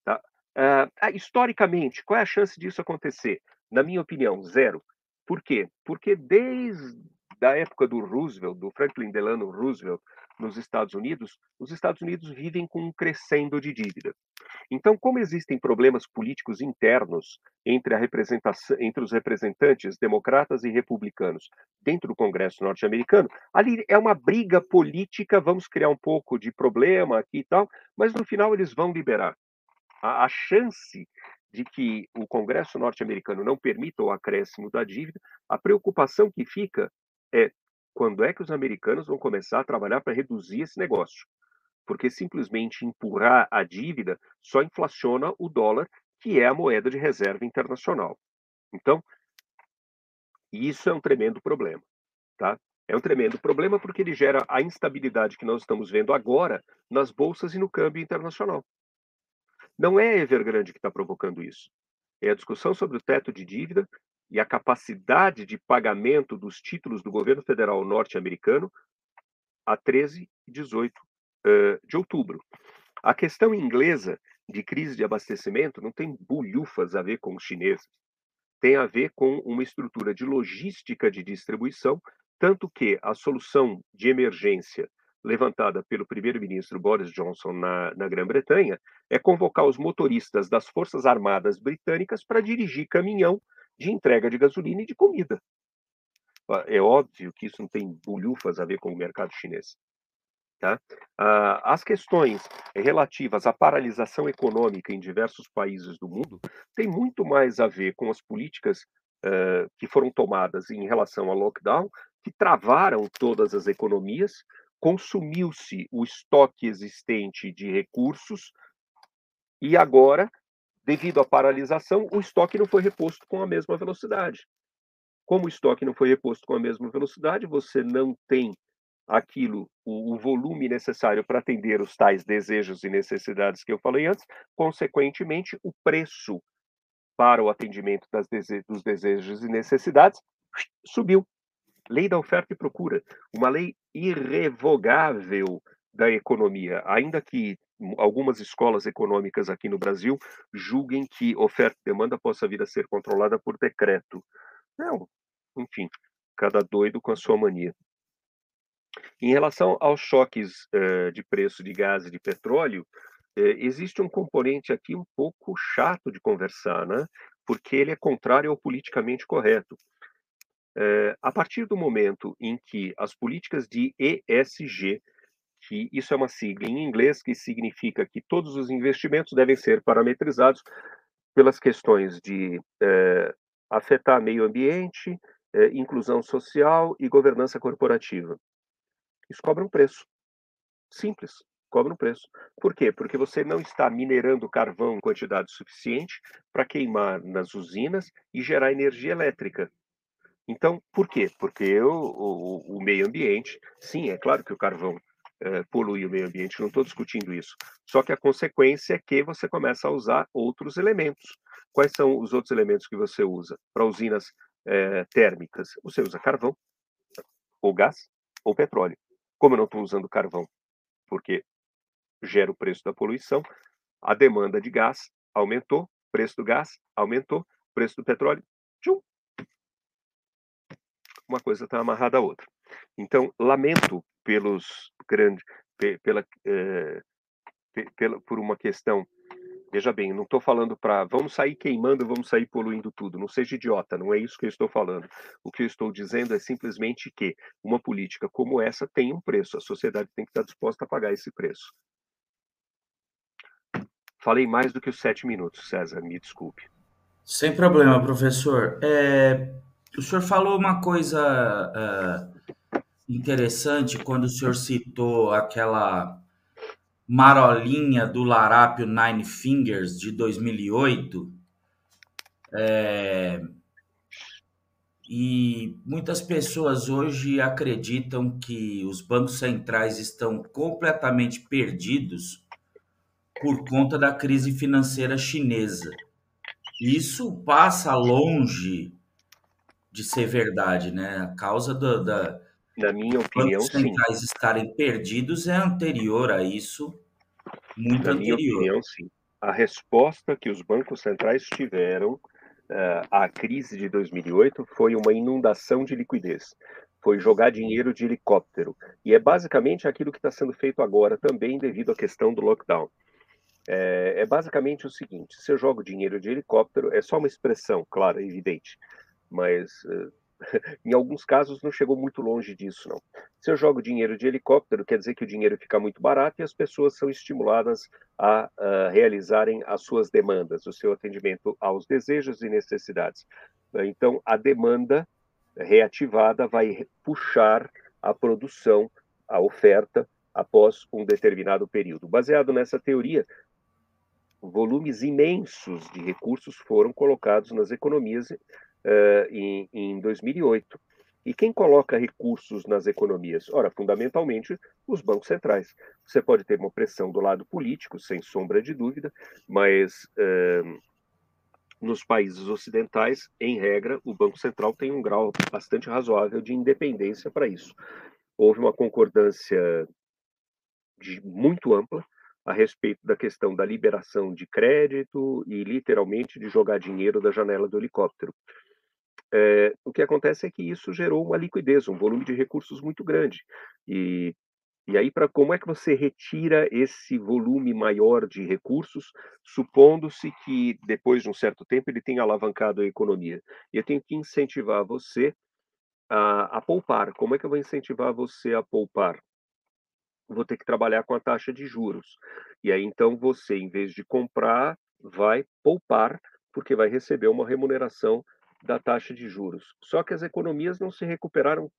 Tá? Uh, historicamente, qual é a chance disso acontecer? Na minha opinião, zero. Por quê? Porque desde a época do Roosevelt, do Franklin Delano Roosevelt, nos Estados Unidos, os Estados Unidos vivem com um crescendo de dívida. Então, como existem problemas políticos internos entre, a representação, entre os representantes democratas e republicanos dentro do Congresso norte-americano, ali é uma briga política, vamos criar um pouco de problema aqui e tal, mas no final eles vão liberar. A, a chance de que o Congresso norte-americano não permita o acréscimo da dívida, a preocupação que fica é quando é que os americanos vão começar a trabalhar para reduzir esse negócio? Porque simplesmente empurrar a dívida só inflaciona o dólar, que é a moeda de reserva internacional. Então, isso é um tremendo problema, tá? É um tremendo problema porque ele gera a instabilidade que nós estamos vendo agora nas bolsas e no câmbio internacional. Não é a Evergrande que está provocando isso. É a discussão sobre o teto de dívida e a capacidade de pagamento dos títulos do governo federal norte-americano a 13 e 18 uh, de outubro. A questão inglesa de crise de abastecimento não tem bulhufas a ver com os chineses. Tem a ver com uma estrutura de logística de distribuição, tanto que a solução de emergência levantada pelo primeiro-ministro Boris Johnson na, na Grã-Bretanha é convocar os motoristas das Forças Armadas Britânicas para dirigir caminhão de entrega de gasolina e de comida. Ah, é óbvio que isso não tem bolhufas a ver com o mercado chinês. Tá? Ah, as questões relativas à paralisação econômica em diversos países do mundo têm muito mais a ver com as políticas uh, que foram tomadas em relação ao lockdown, que travaram todas as economias, consumiu-se o estoque existente de recursos e agora, devido à paralisação, o estoque não foi reposto com a mesma velocidade. Como o estoque não foi reposto com a mesma velocidade, você não tem aquilo, o, o volume necessário para atender os tais desejos e necessidades que eu falei antes, consequentemente, o preço para o atendimento dese dos desejos e necessidades subiu. Lei da oferta e procura, uma lei irrevogável da economia, ainda que algumas escolas econômicas aqui no Brasil julguem que oferta e demanda possa vir a ser controlada por decreto. Não, enfim, cada doido com a sua mania. Em relação aos choques uh, de preço de gás e de petróleo, uh, existe um componente aqui um pouco chato de conversar, né? porque ele é contrário ao politicamente correto. Uh, a partir do momento em que as políticas de ESG, que isso é uma sigla em inglês que significa que todos os investimentos devem ser parametrizados pelas questões de afetar meio ambiente, inclusão social e governança corporativa. Isso cobra um preço. Simples, cobra um preço. Por quê? Porque você não está minerando carvão em quantidade suficiente para queimar nas usinas e gerar energia elétrica. Então, por quê? Porque o, o, o meio ambiente, sim, é claro que o carvão é, polui o meio ambiente, não estou discutindo isso. Só que a consequência é que você começa a usar outros elementos. Quais são os outros elementos que você usa para usinas é, térmicas? Você usa carvão, ou gás, ou petróleo. Como eu não estou usando carvão, porque gera o preço da poluição, a demanda de gás aumentou, preço do gás aumentou, preço do petróleo, tchum, uma coisa está amarrada à outra. Então, lamento pelos grandes, pela, eh, pela, por uma questão Veja bem, não estou falando para vamos sair queimando, vamos sair poluindo tudo. Não seja idiota, não é isso que eu estou falando. O que eu estou dizendo é simplesmente que uma política como essa tem um preço. A sociedade tem que estar disposta a pagar esse preço. Falei mais do que os sete minutos, César, me desculpe. Sem problema, professor. É, o senhor falou uma coisa uh, interessante quando o senhor citou aquela Marolinha do Larápio Nine Fingers de 2008. É... E muitas pessoas hoje acreditam que os bancos centrais estão completamente perdidos por conta da crise financeira chinesa. Isso passa longe de ser verdade, né? A causa do, da, na minha opinião, bancos centrais sim. estarem perdidos é anterior a isso, muito Na anterior. minha opinião, sim. A resposta que os bancos centrais tiveram uh, à crise de 2008 foi uma inundação de liquidez. Foi jogar dinheiro de helicóptero. E é basicamente aquilo que está sendo feito agora também devido à questão do lockdown. É, é, basicamente o seguinte: se eu jogo dinheiro de helicóptero, é só uma expressão, claro, evidente, mas uh, em alguns casos não chegou muito longe disso, não. Se eu jogo dinheiro de helicóptero, quer dizer que o dinheiro fica muito barato e as pessoas são estimuladas a, a realizarem as suas demandas, o seu atendimento aos desejos e necessidades. Então, a demanda reativada vai puxar a produção, a oferta, após um determinado período. Baseado nessa teoria, volumes imensos de recursos foram colocados nas economias uh, em, em 2008. E quem coloca recursos nas economias? Ora, fundamentalmente, os bancos centrais. Você pode ter uma pressão do lado político, sem sombra de dúvida, mas uh, nos países ocidentais, em regra, o Banco Central tem um grau bastante razoável de independência para isso. Houve uma concordância de, muito ampla a respeito da questão da liberação de crédito e, literalmente, de jogar dinheiro da janela do helicóptero. É, o que acontece é que isso gerou uma liquidez, um volume de recursos muito grande. E, e aí, para como é que você retira esse volume maior de recursos, supondo-se que depois de um certo tempo ele tenha alavancado a economia? E eu tenho que incentivar você a, a poupar. Como é que eu vou incentivar você a poupar? Vou ter que trabalhar com a taxa de juros. E aí, então, você, em vez de comprar, vai poupar, porque vai receber uma remuneração da taxa de juros. Só que as economias não se recuperaram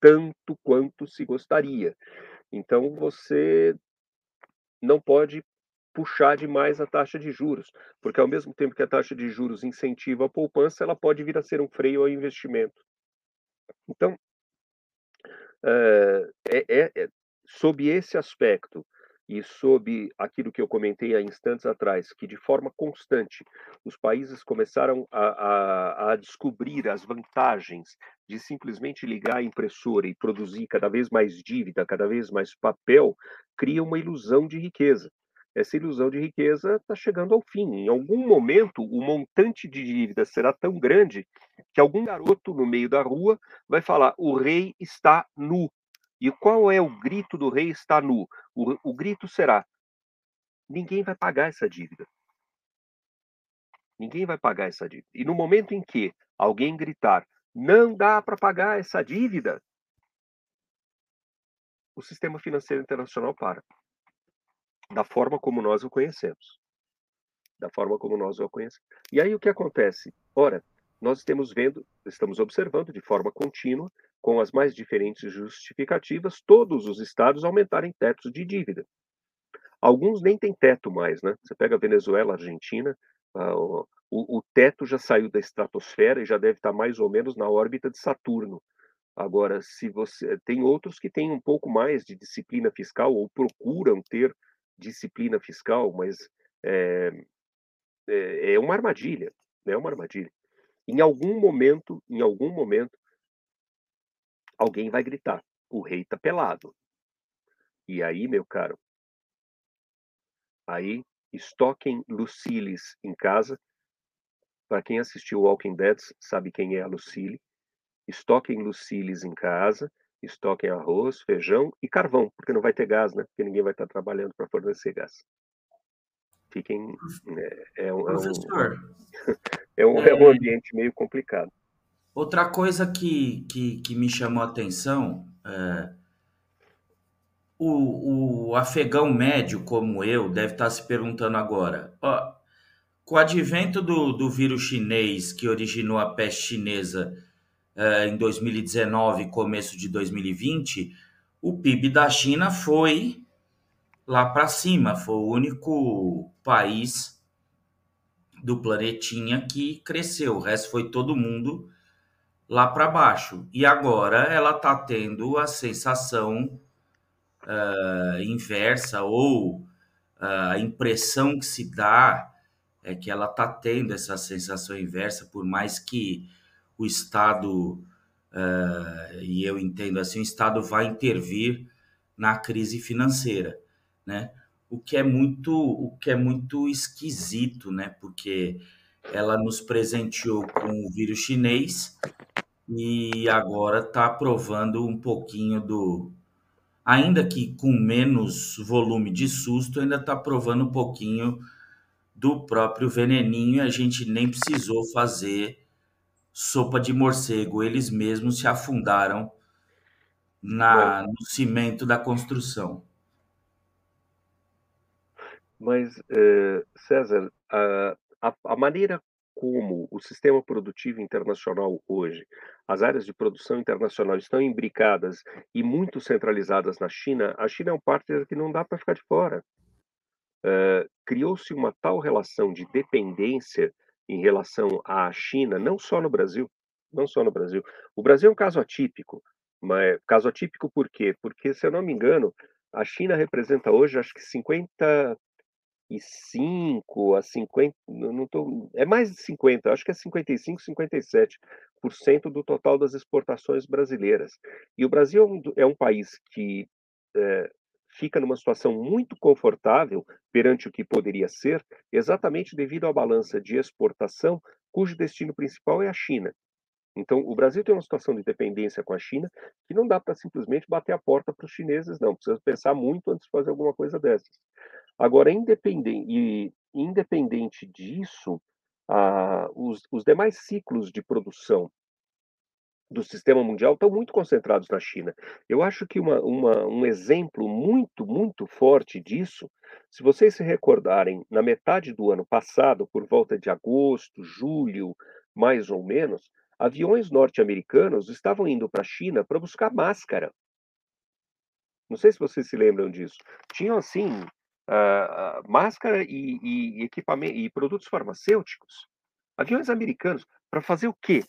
tanto quanto se gostaria. Então você não pode puxar demais a taxa de juros, porque ao mesmo tempo que a taxa de juros incentiva a poupança, ela pode vir a ser um freio ao investimento. Então, é, é, é sob esse aspecto, e sob aquilo que eu comentei há instantes atrás, que de forma constante os países começaram a, a, a, descobrir as vantagens de simplesmente ligar a impressora e produzir cada vez mais dívida, cada vez mais papel, cria uma ilusão de riqueza. Essa ilusão de riqueza está chegando ao fim. Em algum momento, o montante de dívida será tão grande que algum garoto no meio da rua vai falar: o rei está nu. E qual é o grito do rei está nu? O, o grito será: ninguém vai pagar essa dívida. Ninguém vai pagar essa dívida. E no momento em que alguém gritar, não dá para pagar essa dívida, o sistema financeiro internacional para. Da forma como nós o conhecemos. Da forma como nós o conhecemos. E aí o que acontece? Ora, nós estamos vendo, estamos observando de forma contínua, com as mais diferentes justificativas, todos os estados aumentarem tetos de dívida. Alguns nem têm teto mais, né? Você pega a Venezuela, a Argentina, uh, o, o, teto já saiu da estratosfera e já deve estar mais ou menos na órbita de Saturno. Agora, se você tem outros que têm um pouco mais de disciplina fiscal ou procuram ter disciplina fiscal, mas é, é, é uma armadilha, né? é uma armadilha. Em algum momento, em algum momento, alguém vai gritar: o rei está pelado. E aí, meu caro, aí estoquem Luciles em casa. Para quem assistiu Walking Dead sabe quem é a Lucille. Estoquem Luciles em casa, estoquem arroz, feijão e carvão, porque não vai ter gás, né? Porque ninguém vai estar trabalhando para fornecer gás. Fiquem. É, é, um, Professor, é, um, é, um, ambiente meio complicado. Outra coisa que, que, que me chamou a atenção é o, o afegão médio, como eu, deve estar se perguntando agora: ó, com o advento do, do vírus chinês que originou a peste chinesa é, em 2019, começo de 2020, o PIB da China foi lá para cima, foi o único país do planetinha que cresceu, o resto foi todo mundo lá para baixo. E agora ela está tendo a sensação uh, inversa ou uh, a impressão que se dá é que ela está tendo essa sensação inversa, por mais que o Estado, uh, e eu entendo assim, o Estado vai intervir na crise financeira, né? O que é muito, o que é muito esquisito, né? Porque ela nos presenteou com o vírus chinês e agora está provando um pouquinho do, ainda que com menos volume de susto, ainda está provando um pouquinho do próprio veneninho. A gente nem precisou fazer sopa de morcego, eles mesmos se afundaram na, no cimento da construção. Mas, eh, César, a, a, a maneira como o sistema produtivo internacional hoje, as áreas de produção internacional estão imbricadas e muito centralizadas na China, a China é um partner que não dá para ficar de fora. Uh, Criou-se uma tal relação de dependência em relação à China, não só no Brasil, não só no Brasil. O Brasil é um caso atípico, mas caso atípico por quê? Porque, se eu não me engano, a China representa hoje, acho que 50 55 a 50, não tô, é mais de 50, acho que é 55, 57% do total das exportações brasileiras. E o Brasil é um, é um país que é, fica numa situação muito confortável perante o que poderia ser, exatamente devido à balança de exportação, cujo destino principal é a China. Então, o Brasil tem uma situação de dependência com a China que não dá para simplesmente bater a porta para os chineses, não. Precisa pensar muito antes de fazer alguma coisa dessas. Agora, independente, independente disso, ah, os, os demais ciclos de produção do sistema mundial estão muito concentrados na China. Eu acho que uma, uma, um exemplo muito, muito forte disso, se vocês se recordarem, na metade do ano passado, por volta de agosto, julho, mais ou menos, aviões norte-americanos estavam indo para a China para buscar máscara. Não sei se vocês se lembram disso. Tinham, assim, uh, máscara e, e, equipamento, e produtos farmacêuticos. Aviões americanos, para fazer o quê?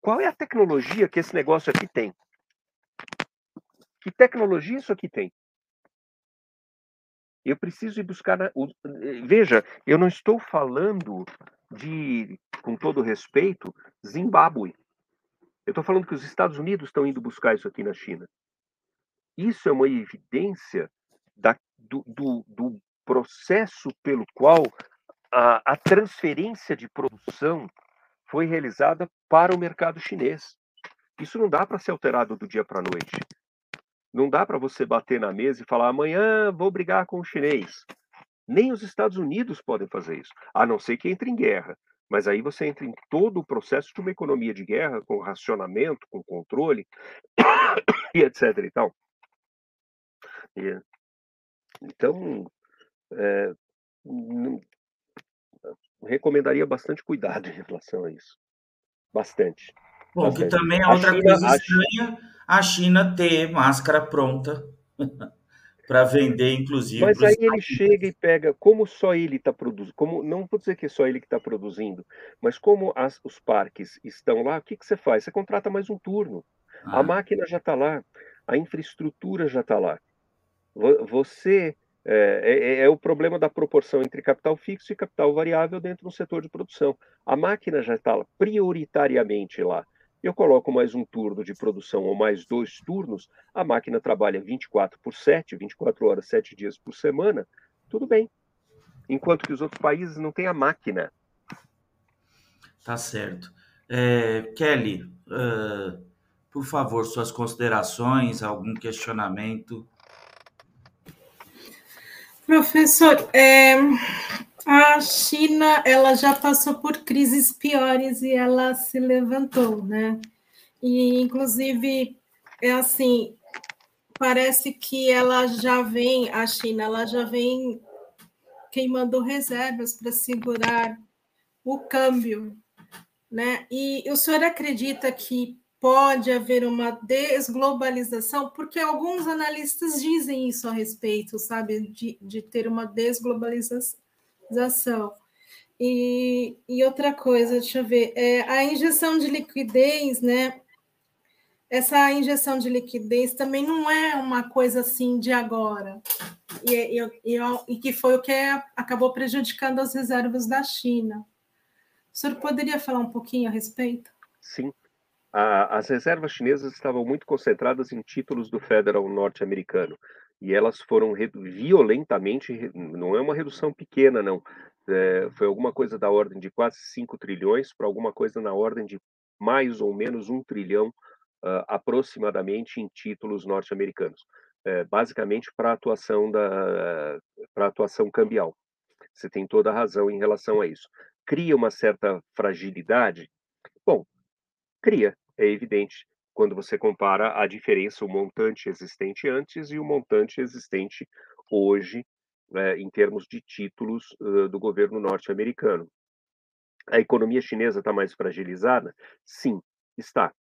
Qual é a tecnologia que esse negócio aqui tem? Que tecnologia isso aqui tem? Eu preciso ir buscar. Na, o, veja, eu não estou falando de, com todo respeito, Zimbábue. Eu estou falando que os Estados Unidos estão indo buscar isso aqui na China. Isso é uma evidência da, do, do, do processo pelo qual a, a transferência de produção foi realizada para o mercado chinês. Isso não dá para ser alterado do dia para a noite. Não dá para você bater na mesa e falar amanhã vou brigar com o chinês. Nem os Estados Unidos podem fazer isso, a não ser que entre em guerra. Mas aí você entra em todo o processo de uma economia de guerra, com racionamento, com controle, e etc. e tal. E, então, é, não, recomendaria bastante cuidado em relação a isso. Bastante. Bom, bastante. que também é outra China, coisa estranha, a China ter máscara pronta para vender, inclusive. Mas aí ele chega e pega, como só ele está produzindo, como não vou dizer que é só ele que está produzindo, mas como as, os parques estão lá, o que, que você faz? Você contrata mais um turno. Ah. A máquina já está lá, a infraestrutura já está lá. Você é, é, é, o problema da proporção entre capital fixo e capital variável dentro do setor de produção. A máquina já está prioritariamente lá eu coloco mais um turno de produção ou mais dois turnos, a máquina trabalha 24 por 7, 24 horas, 7 dias por semana, tudo bem. Enquanto que os outros países não têm a máquina. Tá certo. É, Kelly, uh, por favor, suas considerações, algum questionamento? Professor, é, a China, ela já passou por crises piores e ela se levantou, né? E inclusive é assim, parece que ela já vem, a China, ela já vem queimando reservas para segurar o câmbio, né? E o senhor acredita que pode haver uma desglobalização? Porque alguns analistas dizem isso a respeito, sabe, de, de ter uma desglobalização e, e outra coisa, deixa eu ver, é, a injeção de liquidez, né? Essa injeção de liquidez também não é uma coisa assim de agora, e, e, e, que foi o que acabou prejudicando as reservas da China. O senhor poderia falar um pouquinho a respeito? Sim. A, as reservas chinesas estavam muito concentradas em títulos do Federal norte-americano e elas foram violentamente, não é uma redução pequena, não, é, foi alguma coisa da ordem de quase 5 trilhões para alguma coisa na ordem de mais ou menos um trilhão uh, aproximadamente em títulos norte-americanos, é, basicamente para atuação da para atuação cambial. Você tem toda a razão em relação a isso. Cria uma certa fragilidade? Bom, cria, é evidente quando você compara a diferença, o montante existente antes e o montante existente hoje, né, em termos de títulos uh, do governo norte-americano. A economia chinesa está mais fragilizada? Sim, está.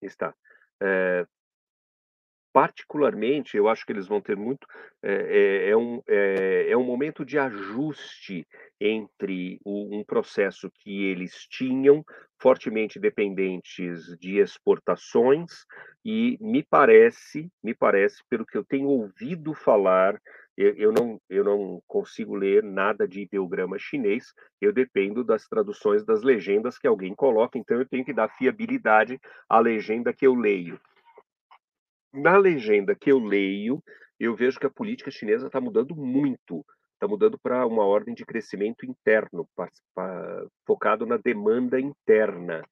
Está. É, particularmente, eu acho que eles vão ter muito. É, é, um, é, é, um momento de ajuste entre o, um processo que eles tinham, fortemente dependentes de exportações, e me parece, me parece, pelo que eu tenho ouvido falar, eu, eu não, eu não consigo ler nada de ideograma chinês, eu dependo das traduções das legendas que alguém coloca, então eu tenho que dar fiabilidade à legenda que eu leio na legenda que eu leio, eu vejo que a política chinesa está mudando muito. Está mudando para uma ordem de crescimento interno, pra, pra, focado na demanda interna.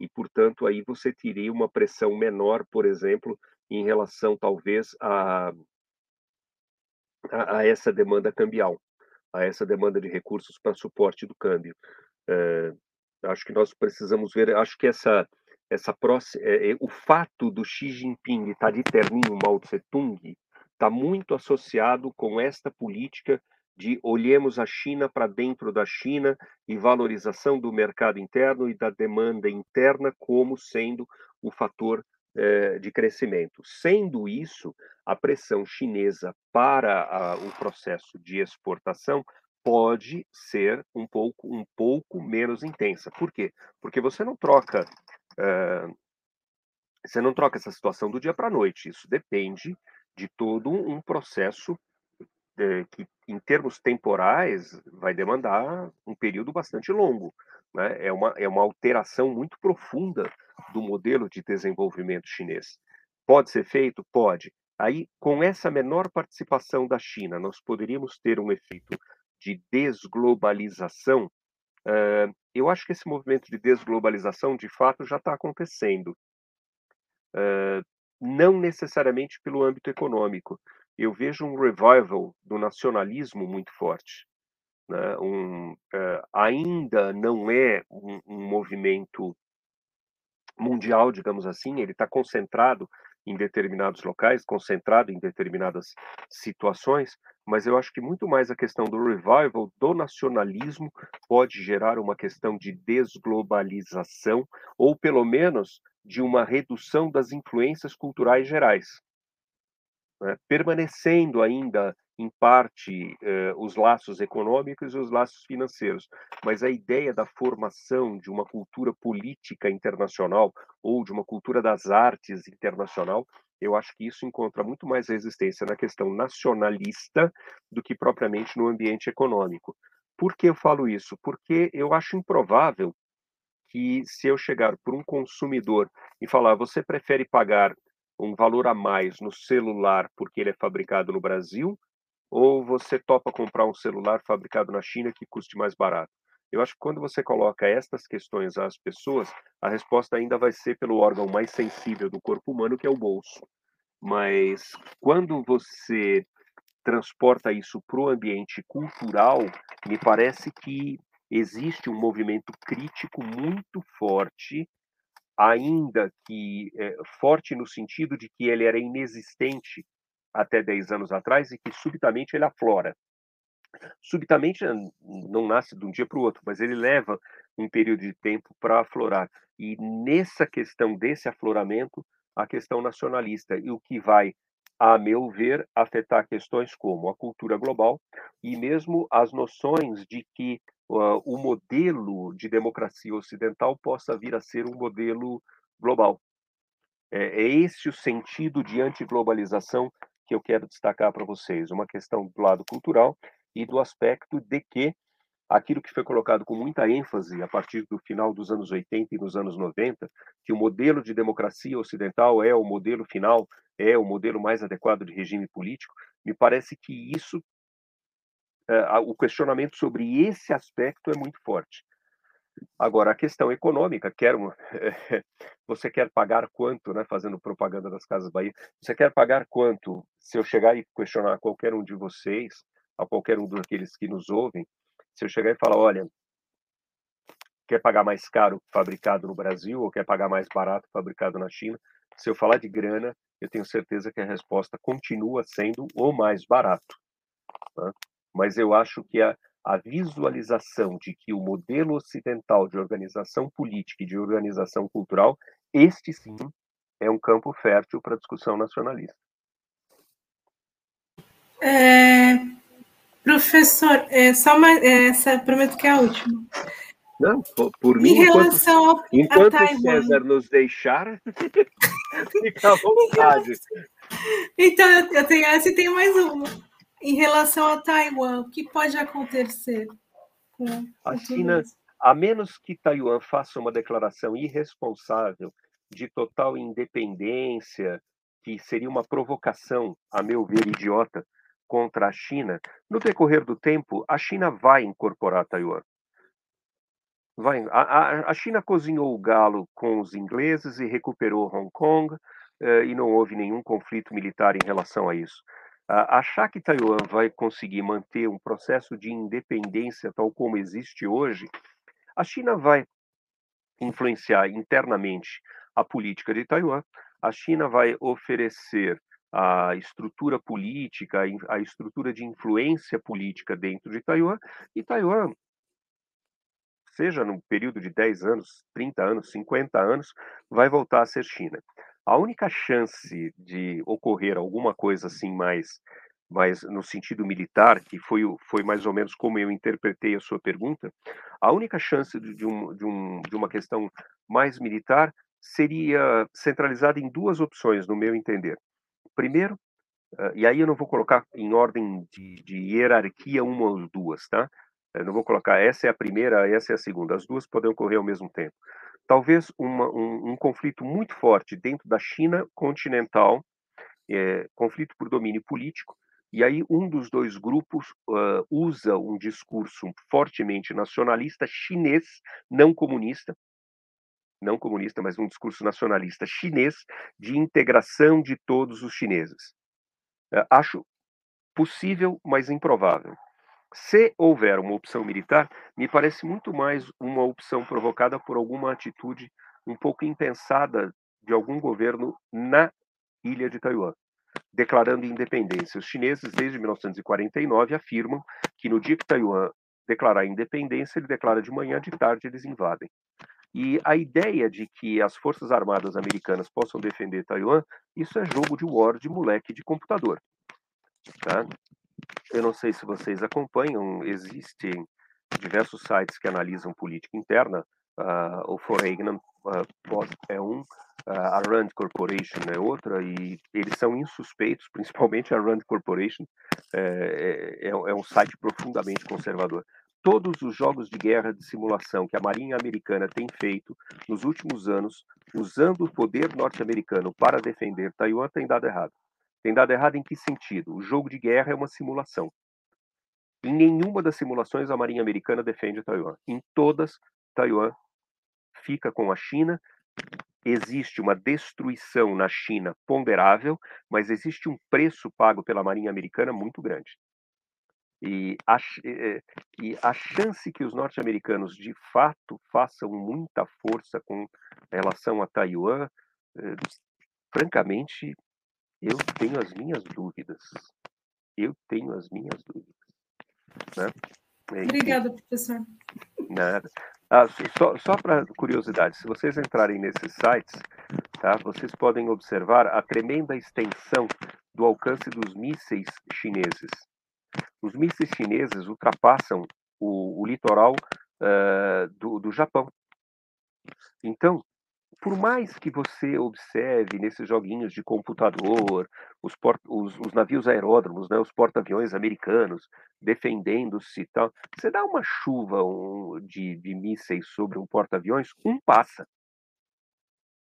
E, portanto, aí você teria uma pressão menor, por exemplo, em relação, talvez, a, a, a essa demanda cambial, a essa demanda de recursos para suporte do câmbio. É, acho que nós precisamos ver, acho que essa essa próxima, é, é, o fato do Xi Jinping estar de terninho Mao Tse Tung está muito associado com esta política de olhemos a China para dentro da China e valorização do mercado interno e da demanda interna como sendo o fator é, de crescimento. Sendo isso, a pressão chinesa para a, o processo de exportação pode ser um pouco, um pouco menos intensa. Por quê? Porque você não troca Você não troca essa situação do dia para a noite. Isso depende de todo um processo é, que, em termos temporais, vai demandar um período bastante longo. Né? É, uma, é uma alteração muito profunda do modelo de desenvolvimento chinês. Pode ser feito? Pode. Aí, com essa menor participação da China, nós poderíamos ter um efeito de desglobalização Uh, eu acho que esse movimento de desglobalização, de fato, já está acontecendo. Uh, não necessariamente pelo âmbito econômico. Eu vejo um revival do nacionalismo muito forte. Né? Um, uh, ainda não é um, um movimento mundial, digamos assim, ele está concentrado em determinados locais, concentrado em determinadas situações, mas eu acho que muito mais a questão do revival, do nacionalismo, pode gerar uma questão de desglobalização, ou pelo menos de uma redução das influências culturais gerais. Né? Permanecendo ainda em parte, eh, os laços econômicos e os laços financeiros, mas a ideia da formação de uma cultura política internacional ou de uma cultura das artes internacional, eu acho que isso encontra muito mais resistência na questão nacionalista do que propriamente no ambiente econômico. Por que eu falo isso? Porque eu acho improvável que se eu chegar por um consumidor e falar, você prefere pagar um valor a mais no celular porque ele é fabricado no Brasil ou você topa comprar um celular fabricado na China que custe mais barato? Eu acho que quando você coloca estas questões às pessoas, a resposta ainda vai ser pelo órgão mais sensível do corpo humano, que é o bolso. Mas quando você transporta isso para o ambiente cultural, me parece que existe um movimento crítico muito forte, ainda que é, forte no sentido de que ele era inexistente até 10 anos atrás e que subitamente ele aflora. Subitamente não nasce de um dia para o outro, mas ele leva um período de tempo para aflorar. E nessa questão desse afloramento, a questão nacionalista e o que vai, a meu ver, afetar questões como a cultura global e mesmo as noções de que uh, o modelo de democracia ocidental possa vir a ser um modelo global. É, é esse o sentido de antiglobalização que eu quero destacar para vocês, uma questão do lado cultural e do aspecto de que aquilo que foi colocado com muita ênfase a partir do final dos anos 80 e nos anos 90, que o modelo de democracia ocidental é o modelo final, é o modelo mais adequado de regime político, me parece que isso, uh, o questionamento sobre esse aspecto é muito forte. Agora, a questão econômica, quer uma, você quer pagar quanto, né, fazendo propaganda das Casas Bahia, você quer pagar quanto? Se eu chegar e questionar qualquer um de vocês, a qualquer um daqueles que nos ouvem, se eu chegar e falar, olha, quer pagar mais caro fabricado no Brasil ou quer pagar mais barato fabricado na China? Se eu falar de grana, eu tenho certeza que a resposta continua sendo o mais barato. Tá? Mas eu acho que a, a visualização de que o modelo ocidental de organização política e de organização cultural, este sim é um campo fértil para a discussão nacionalista. É, professor, é, só uma, é, essa prometo que é a última. Não, por, por mim, em relação enquanto, ao, enquanto a César nos deixar, fica à vontade. Então, eu tenho essa e tenho mais uma em relação a Taiwan, o que pode acontecer com, com a China? A menos que Taiwan faça uma declaração irresponsável de total independência, que seria uma provocação, a meu ver, idiota, contra a China, no decorrer do tempo, a China vai incorporar Taiwan. Vai, a, a, China cozinhou o galo com os ingleses e recuperou Hong Kong, eh, e não houve nenhum conflito militar em relação a isso. Uh, achar que Taiwan vai conseguir manter um processo de independência tal como existe hoje, a China vai influenciar internamente a política de Taiwan, a China vai oferecer a estrutura política, a estrutura de influência política dentro de Taiwan, e Taiwan, seja no período de 10 anos, 30 anos, 50 anos, vai voltar a ser China. A única chance de ocorrer alguma coisa assim mais, mais no sentido militar, que foi, foi mais ou menos como eu interpretei a sua pergunta, a única chance de, um, de, um, de uma questão mais militar seria centralizada em duas opções, no meu entender. Primeiro, e aí eu não vou colocar em ordem de, de hierarquia uma ou duas, tá? Eu não vou colocar essa é a primeira, essa é a segunda. As duas podem ocorrer ao mesmo tempo talvez uma, um, um, conflito muito forte dentro da China continental, é, conflito por domínio político, e aí um dos dois grupos uh, usa um discurso fortemente nacionalista chinês, não comunista, não comunista, mas um discurso nacionalista chinês de integração de todos os chineses. É, acho possível, mas improvável. Se houver uma opção militar, me parece muito mais uma opção provocada por alguma atitude um pouco impensada de algum governo na ilha de Taiwan, declarando independência. Os chineses, desde 1949, afirmam que no dia que Taiwan declarar independência, ele declara de manhã, de tarde eles invadem. E a ideia de que as forças armadas americanas possam defender Taiwan, isso é jogo de war de moleque de computador. Tá? Eu não sei se vocês acompanham, existem diversos sites que analisam política interna. Uh, o Foreign uh, é um, uh, a Rand Corporation é outra, e eles são insuspeitos, principalmente a Rand Corporation, é, é, é um site profundamente conservador todos os jogos de guerra de simulação que a Marinha Americana tem feito nos últimos anos, usando o poder norte-americano para defender Taiwan, tem dado errado. Tem dado errado em que sentido? O jogo de guerra é uma simulação. Em nenhuma das simulações a Marinha Americana defende Taiwan. Em todas, Taiwan fica com a China. Existe uma destruição na China ponderável, mas existe um preço pago pela Marinha Americana muito grande. E a, e a chance que os norte-americanos de fato façam muita força com relação a Taiwan, eh, francamente, eu tenho as minhas dúvidas. Eu tenho as minhas dúvidas. Né? É, Obrigada, professor. Nada. Ah, só só para curiosidade, se vocês entrarem nesses sites, tá, vocês podem observar a tremenda extensão do alcance dos mísseis chineses. Os mísseis chineses ultrapassam o, o litoral uh, do, do Japão. Então, por mais que você observe nesses joguinhos de computador, os, os, os navios aeródromos, né, os porta-aviões americanos defendendo-se e tal, você dá uma chuva um, de, de mísseis sobre um porta-aviões, um passa.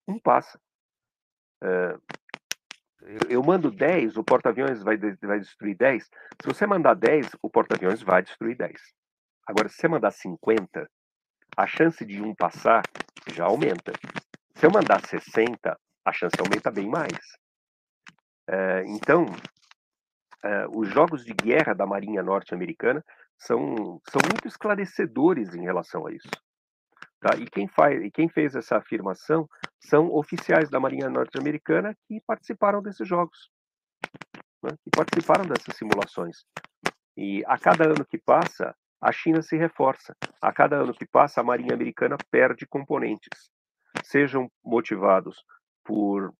Um passa. Uh, eu mando 10, o porta-aviões vai, vai destruir 10. Se você mandar 10, o porta-aviões vai destruir 10. Agora, se você mandar 50, a chance de um passar já aumenta. Se eu mandar 60, a chance aumenta bem mais. É, então, é, os jogos de guerra da Marinha Norte-Americana são, são muito esclarecedores em relação a isso. Tá? E, quem faz, e quem fez essa afirmação são oficiais da Marinha Norte-Americana que participaram desses jogos, né? que participaram dessas simulações. E a cada ano que passa, a China se reforça. A cada ano que passa, a Marinha Americana perde componentes sejam motivados por,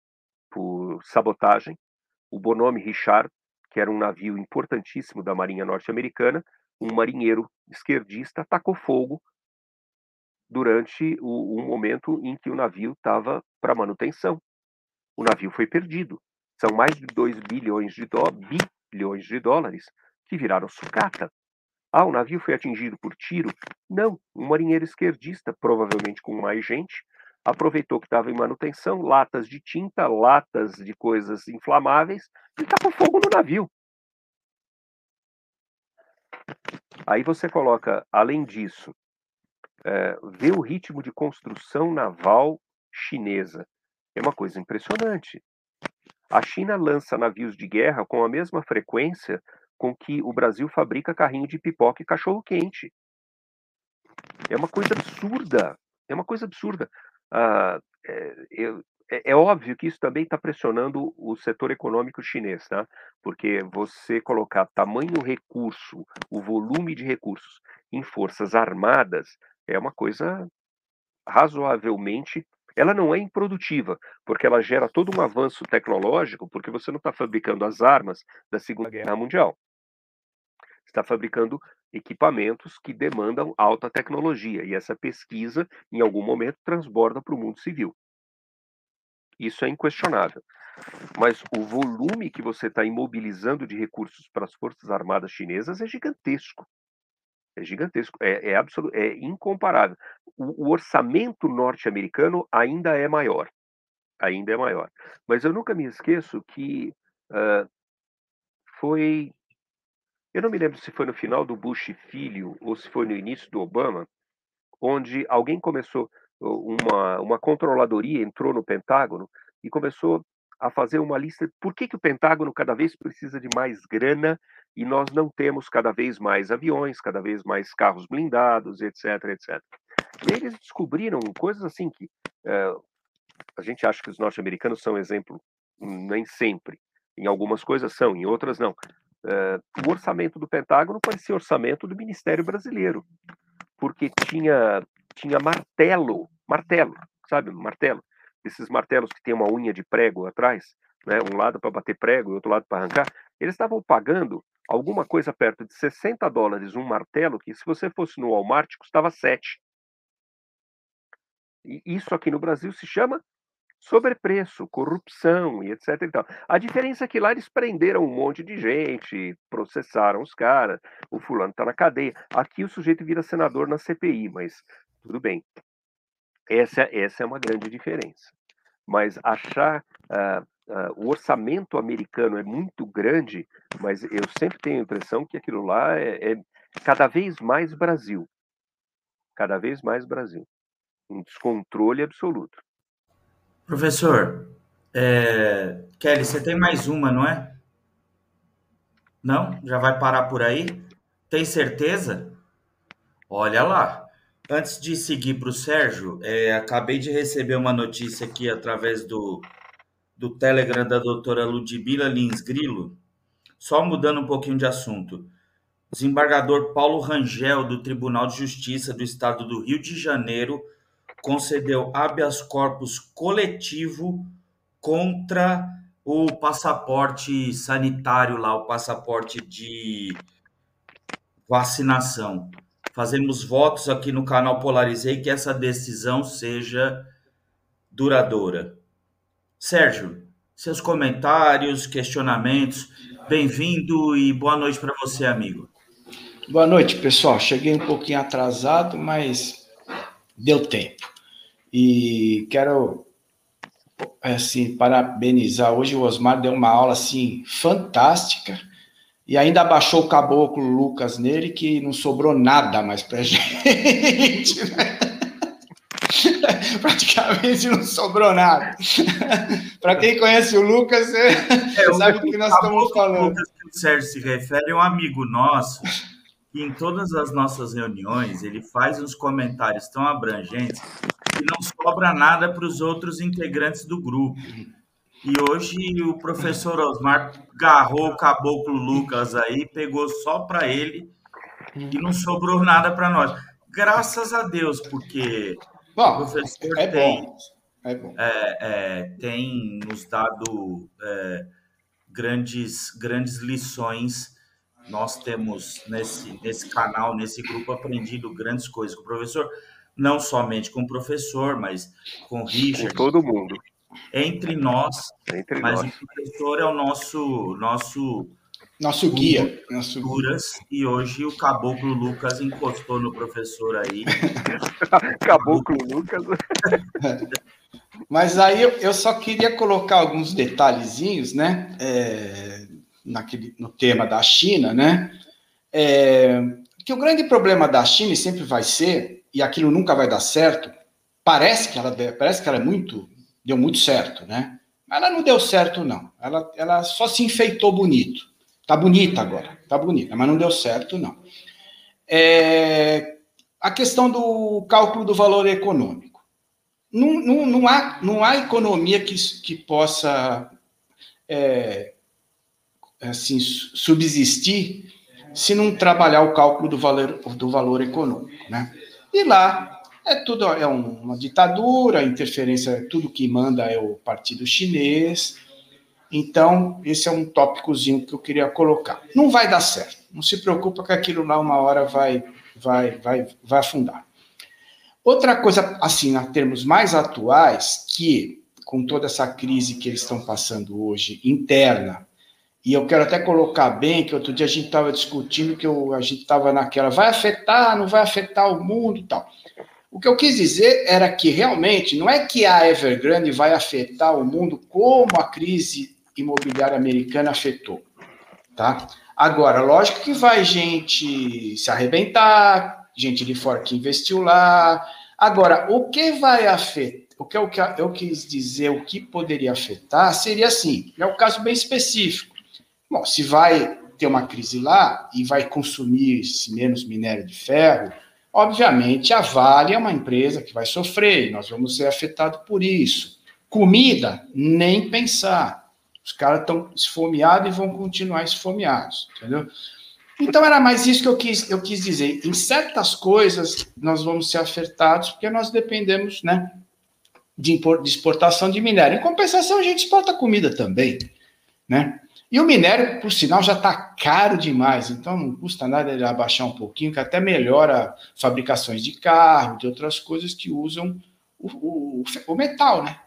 por sabotagem. O Bonhomme Richard, que era um navio importantíssimo da Marinha Norte-Americana, um marinheiro esquerdista, atacou fogo durante o, o momento em que o navio estava para manutenção. O navio foi perdido. São mais de 2 bilhões de, bilhões de dólares que viraram sucata. Ah, o navio foi atingido por tiro? Não, um marinheiro esquerdista, provavelmente com mais gente, aproveitou que estava em manutenção, latas de tinta, latas de coisas inflamáveis, e tacou fogo no navio. Aí você coloca, além disso, é, vê o ritmo de construção naval chinesa. É uma coisa impressionante. A China lança navios de guerra com a mesma frequência com que o Brasil fabrica carrinho de pipoca e cachorro-quente. É uma coisa absurda. É uma coisa absurda. Ah, é, é, é, óbvio que isso também está pressionando o setor econômico chinês, tá? porque você colocar tamanho recurso, o volume de recursos em forças armadas é uma coisa razoavelmente. Ela não é improdutiva, porque ela gera todo um avanço tecnológico, porque você não está fabricando as armas da Segunda Guerra Mundial. Está fabricando equipamentos que demandam alta tecnologia, e essa pesquisa, em algum momento, transborda para o mundo civil. Isso é inquestionável. Mas o volume que você está imobilizando de recursos para as Forças Armadas chinesas é gigantesco. É gigantesco, é, é, absoluto, é incomparável. O, o orçamento norte-americano ainda é maior. Ainda é maior. Mas eu nunca me esqueço que uh, foi eu não me lembro se foi no final do Bush filho ou se foi no início do Obama, onde alguém começou. uma, uma controladoria entrou no Pentágono e começou a fazer uma lista por que, que o Pentágono cada vez precisa de mais grana e nós não temos cada vez mais aviões, cada vez mais carros blindados, etc, etc. E eles descobriram coisas assim que é, a gente acha que os norte-americanos são exemplo, nem sempre. Em algumas coisas são, em outras não. É, o orçamento do Pentágono parecia orçamento do Ministério Brasileiro, porque tinha, tinha martelo, martelo, sabe, martelo esses martelos que tem uma unha de prego atrás, né, um lado para bater prego e outro lado para arrancar, eles estavam pagando alguma coisa perto de 60 dólares um martelo, que se você fosse no Walmart custava 7. E isso aqui no Brasil se chama sobrepreço, corrupção e etc. E tal. A diferença é que lá eles prenderam um monte de gente, processaram os caras, o fulano está na cadeia. Aqui o sujeito vira senador na CPI, mas tudo bem. Essa, essa é uma grande diferença. Mas achar uh, uh, o orçamento americano é muito grande, mas eu sempre tenho a impressão que aquilo lá é, é cada vez mais Brasil. Cada vez mais Brasil. Um descontrole absoluto. Professor, é... Kelly, você tem mais uma, não é? Não? Já vai parar por aí? Tem certeza? Olha lá. Antes de seguir para o Sérgio, é, acabei de receber uma notícia aqui através do, do Telegram da doutora Ludmila Lins Grilo, só mudando um pouquinho de assunto. Desembargador Paulo Rangel, do Tribunal de Justiça do Estado do Rio de Janeiro, concedeu habeas corpus coletivo contra o passaporte sanitário lá, o passaporte de vacinação. Fazemos votos aqui no canal Polarizei que essa decisão seja duradoura. Sérgio, seus comentários, questionamentos, bem-vindo e boa noite para você, amigo. Boa noite, pessoal. Cheguei um pouquinho atrasado, mas deu tempo. E quero assim parabenizar hoje o Osmar deu uma aula assim fantástica e ainda baixou o caboclo Lucas nele, que não sobrou nada mais pra gente. Né? Praticamente não sobrou nada. para quem conhece o Lucas, é, sabe o que nós estamos falando. O Lucas que o Sérgio se refere é um amigo nosso que em todas as nossas reuniões ele faz uns comentários tão abrangentes que não sobra nada para os outros integrantes do grupo. E hoje o professor Osmar garrou o caboclo Lucas aí, pegou só para ele e não sobrou nada para nós. Graças a Deus, porque bom, o professor é tem, bom. É bom. É, é, tem nos dado é, grandes, grandes lições. Nós temos nesse, nesse canal, nesse grupo, aprendido grandes coisas com o professor, não somente com o professor, mas com o Richard. Com todo mundo entre nós, entre mas nós. o professor é o nosso nosso nosso guia, nosso e hoje o Caboclo Lucas encostou no professor aí. Caboclo Lucas. Mas aí eu, eu, só queria colocar alguns detalhezinhos, né, é, naquele, no tema da China, né, é, que o grande problema da China sempre vai ser, e aquilo nunca vai dar certo, parece que ela, parece que ela é muito deu muito certo, né? Ela não deu certo, não. Ela, ela só se enfeitou bonito. Tá bonita agora, tá bonita, mas não deu certo, não. É, a questão do cálculo do valor econômico. Não, não, não, há, não há economia que, que possa é, assim, subsistir se não trabalhar o cálculo do valor, do valor econômico. Né? E lá é tudo é uma ditadura, interferência, tudo que manda é o partido chinês. Então, esse é um tópicozinho que eu queria colocar. Não vai dar certo. Não se preocupa que aquilo lá uma hora vai vai vai vai afundar. Outra coisa assim, em termos mais atuais, que com toda essa crise que eles estão passando hoje interna, e eu quero até colocar bem que outro dia a gente estava discutindo que eu, a gente estava naquela, vai afetar, não vai afetar o mundo e tal. O que eu quis dizer era que realmente não é que a Evergrande vai afetar o mundo como a crise imobiliária americana afetou, tá? Agora, lógico que vai gente se arrebentar, gente de fora que investiu lá, Agora, o que vai afetar, o que eu, eu quis dizer, o que poderia afetar, seria assim, é um caso bem específico. Bom, se vai ter uma crise lá e vai consumir menos minério de ferro, obviamente a Vale é uma empresa que vai sofrer, nós vamos ser afetados por isso. Comida, nem pensar. Os caras estão esfomeados e vão continuar esfomeados, entendeu? Então era mais isso que eu quis, eu quis dizer. Em certas coisas nós vamos ser afetados porque nós dependemos, né, de exportação de minério. Em compensação a gente exporta comida também, né? E o minério, por sinal, já está caro demais, então não custa nada ele abaixar um pouquinho, que até melhora fabricações de carro, de outras coisas que usam o, o, o metal, né?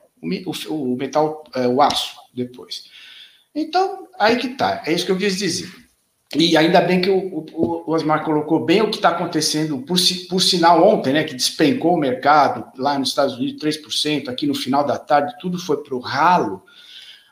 O, o metal, é, o aço, depois. Então, aí que tá, é isso que eu quis dizer. E ainda bem que o, o, o Osmar colocou bem o que está acontecendo, por, por sinal, ontem, né, que despencou o mercado lá nos Estados Unidos 3%, aqui no final da tarde, tudo foi para o ralo,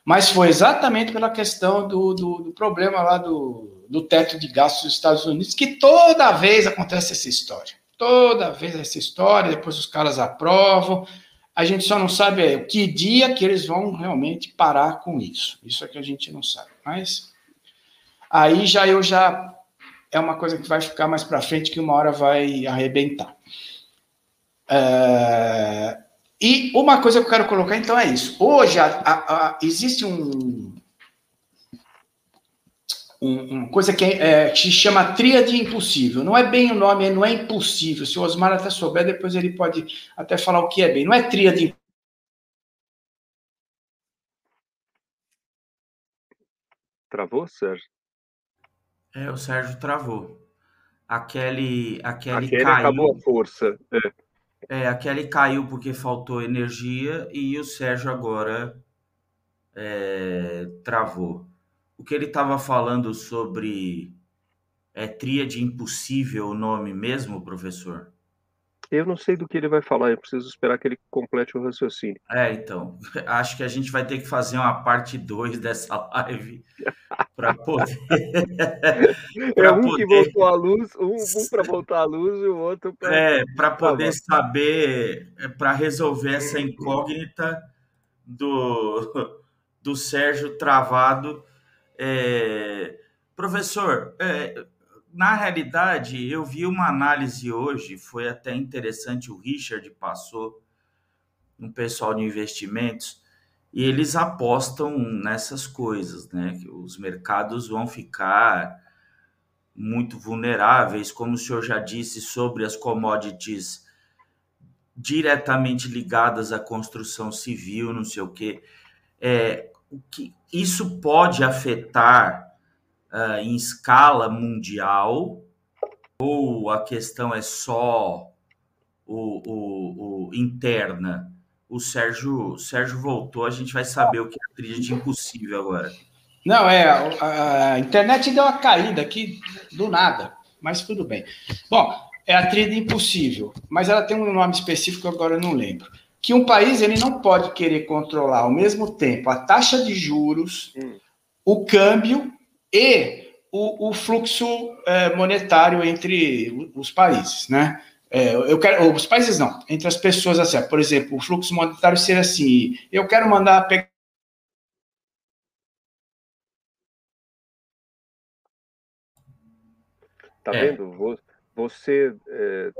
mas foi exatamente pela questão do, do, do, problema lá do, do teto de gastos dos Estados Unidos, que toda vez acontece essa história. Toda vez essa história, depois os caras aprovam, a gente só não sabe é, que dia que eles vão realmente parar com isso. Isso é que a gente não sabe. Mas aí já eu já é uma coisa que vai ficar mais para frente que uma hora vai arrebentar. É, e uma coisa que eu quero colocar então é isso. Hoje a, a, a, existe um, um, uma coisa que, é, se chama tríade impossível. Não é bem o nome, não é impossível. Se o Osmar até souber, depois ele pode até falar o que é bem. Não é tríade Travou, Sérgio? É, o Sérgio travou. A Kelly, a Kelly, a Kelly caiu. acabou a força. É. é, a Kelly caiu porque faltou energia e o Sérgio agora é, travou. O que ele estava falando sobre é tríade impossível o nome mesmo, professor? Eu não sei do que ele vai falar, eu preciso esperar que ele complete o raciocínio. É, então, acho que a gente vai ter que fazer uma parte 2 dessa live para poder. é um poder... que voltou à luz, um, um para voltar à luz e o outro para. É, para poder saber, é, para resolver essa incógnita do, do Sérgio travado. É... Professor, é, na realidade, eu vi uma análise hoje, foi até interessante, o Richard passou, um pessoal de investimentos, e eles apostam nessas coisas, né? Que os mercados vão ficar muito vulneráveis, como o senhor já disse, sobre as commodities diretamente ligadas à construção civil, não sei o quê. É, o que isso pode afetar uh, em escala mundial ou a questão é só o, o, o interna? O Sérgio, Sérgio voltou, a gente vai saber o que é trilha de impossível agora. Não, é, a, a, internet deu uma caída aqui do nada, mas tudo bem. Bom, é a trilha impossível, mas ela tem um nome específico agora eu não lembro. Que um país ele não pode querer controlar ao mesmo tempo a taxa de juros, hum. o câmbio e o, o fluxo é, monetário entre os países, né? É, eu quero, os países não, entre as pessoas assim, por exemplo, o fluxo monetário seria assim, eu quero mandar pegar Tá é. vendo? Você é,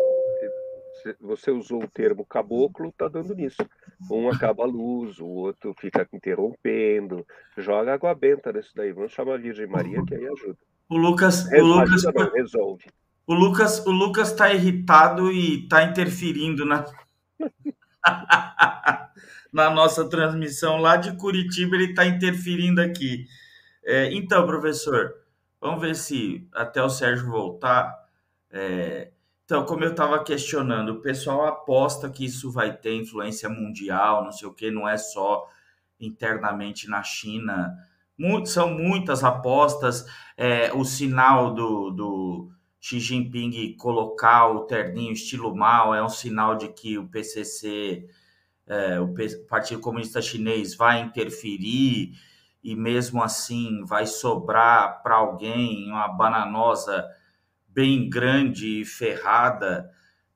você usou o termo caboclo, tá dando nisso. Um acaba a luz, o outro fica interrompendo. Joga água benta nisso daí. Vamos chamar a Virgem Maria que aí ajuda. O Lucas, o Lucas não, resolve. O Lucas, o Lucas tá irritado e tá interferindo na na nossa transmissão lá de Curitiba, ele está interferindo aqui. É, então, professor, vamos ver se até o Sérgio voltar. É, então, como eu estava questionando, o pessoal aposta que isso vai ter influência mundial, não sei o que, não é só internamente na China. Muito, são muitas apostas. É, o sinal do, do Xi Jinping colocar o terninho estilo mal é um sinal de que o PCC, é, o Partido Comunista Chinês, vai interferir e mesmo assim vai sobrar para alguém uma bananosa bem grande e ferrada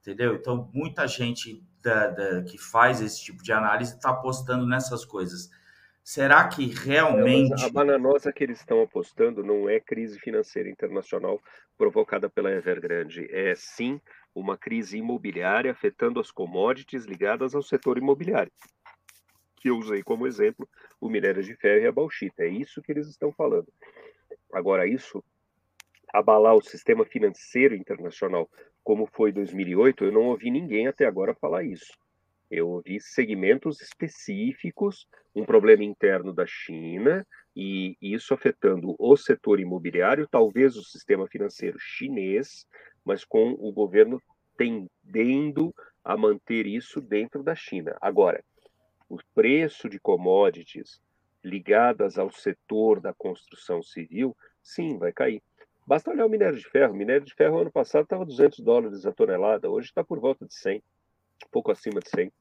entendeu? Então, muita gente da, da, que faz esse tipo de análise está apostando nessas coisas. Será que realmente. Não, a bananosa que eles estão apostando não é crise financeira internacional provocada pela Evergrande, é sim uma crise imobiliária afetando as commodities ligadas ao setor imobiliário. Que eu usei como exemplo o minério de ferro e a bauxita. É isso que eles estão falando. Agora, isso abalar o sistema financeiro internacional como foi 2008, eu não ouvi ninguém até agora falar isso. Eu ouvi segmentos específicos, um problema interno da China, e isso afetando o setor imobiliário, talvez o sistema financeiro chinês, mas com o governo tendendo a manter isso dentro da China. Agora, o preço de commodities ligadas ao setor da construção civil, sim, vai cair. Basta olhar o minério de ferro. O minério de ferro ano passado estava 200 dólares a tonelada, hoje está por volta de 100, pouco acima de 100.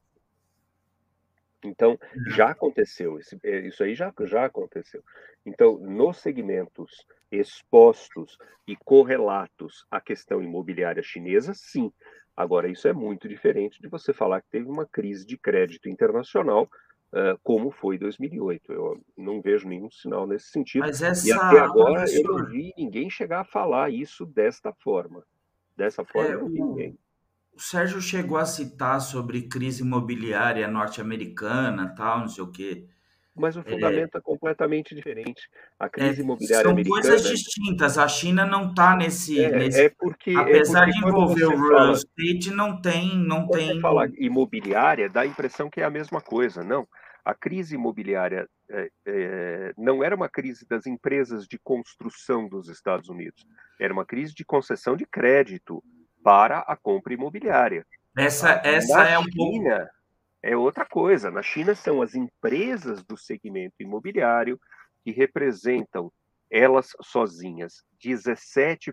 Então, já aconteceu, é, isso aí já, já aconteceu. Então, nos segmentos expostos e correlatos à questão imobiliária chinesa, sim. Agora, isso é muito diferente de você falar que teve uma crise de crédito internacional uh, como foi 2008. Eu não vejo nenhum sinal nesse sentido. Mas essa... E até agora eu não vi ninguém chegar a falar isso desta forma. Dessa forma, é, eu não vi ninguém. O Sérgio chegou a citar sobre crise imobiliária norte-americana, tal, não sei o quê. Mas o fundamento é, é completamente diferente. A crise é, imobiliária são americana. São coisas distintas. A China não está nesse, é, nesse. É porque. É apesar porque de envolver o real estate, não tem. Não quando tem... Fala imobiliária, dá a impressão que é a mesma coisa. Não. A crise imobiliária é, é, não era uma crise das empresas de construção dos Estados Unidos, era uma crise de concessão de crédito para a compra imobiliária. Essa, essa é um pouco. É outra coisa. Na China são as empresas do segmento imobiliário que representam elas sozinhas 17%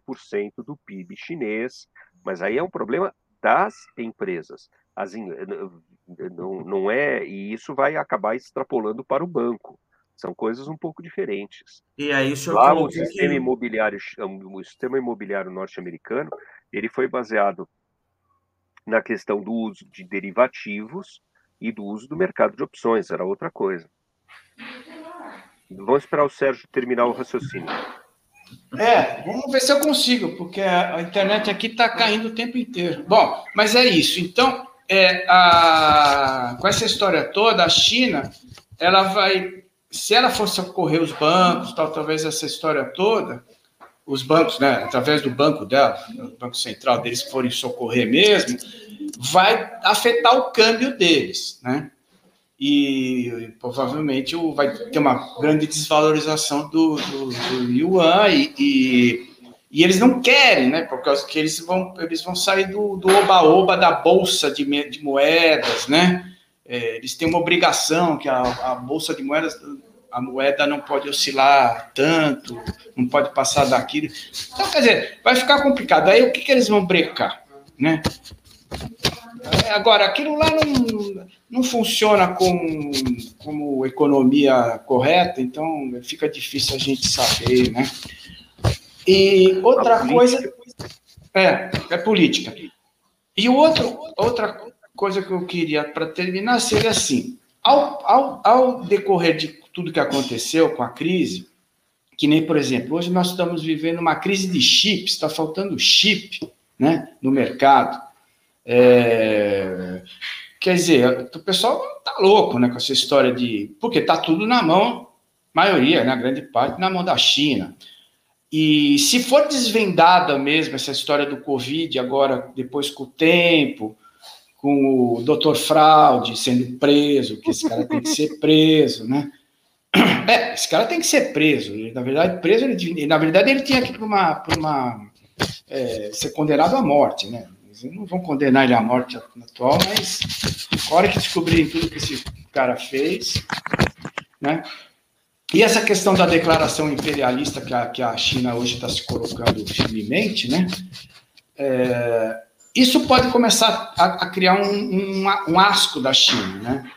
do PIB chinês, mas aí é um problema das empresas. As, não, não é, e isso vai acabar extrapolando para o banco. São coisas um pouco diferentes. E aí, o Lá o sistema que... imobiliário, o sistema imobiliário norte-americano, ele foi baseado na questão do uso de derivativos e do uso do mercado de opções, era outra coisa. Vamos esperar o Sérgio terminar o raciocínio. É, vamos ver se eu consigo, porque a internet aqui está caindo o tempo inteiro. Bom, mas é isso. Então, é, a, com essa história toda, a China, ela vai, se ela for socorrer os bancos, tal, talvez essa história toda, os bancos, né, através do banco dela, o banco central deles forem socorrer mesmo, vai afetar o câmbio deles, né? E provavelmente vai ter uma grande desvalorização do, do, do yuan e, e e eles não querem, né? Por causa que eles vão, eles vão sair do oba-oba da bolsa de, de moedas, né? É, eles têm uma obrigação que a, a, bolsa de moedas, a moeda não pode oscilar tanto, não pode passar daquilo. Então, quer dizer, vai ficar complicado. Aí o que, que eles vão brecar, né? É, agora, aquilo lá não, não funciona como, como economia correta, então fica difícil a gente saber, né? E outra coisa. É, é política. E outro, outra coisa que eu queria, para terminar, seria assim: ao, ao, ao decorrer de tudo que aconteceu com a crise, que nem, por exemplo, hoje nós estamos vivendo uma crise de chips, está faltando chip né, no mercado. É, quer dizer, o pessoal tá louco né, com essa história de. Porque está tudo na mão, maioria, na né, grande parte, na mão da China. E se for desvendada mesmo essa história do Covid, agora, depois com o tempo, com o doutor Fraude sendo preso, que esse cara tem que ser preso, né? É, esse cara tem que ser preso. Ele, na verdade, preso, ele, na verdade, ele tinha que para uma, pra uma é, ser condenado à morte, né? Eles não vão condenar ele à morte atual, mas na hora que descobrirem tudo que esse cara fez, né? E essa questão da declaração imperialista que a, que a China hoje está se colocando firmemente, né? É, isso pode começar a, a criar um, um, um, asco da China, né?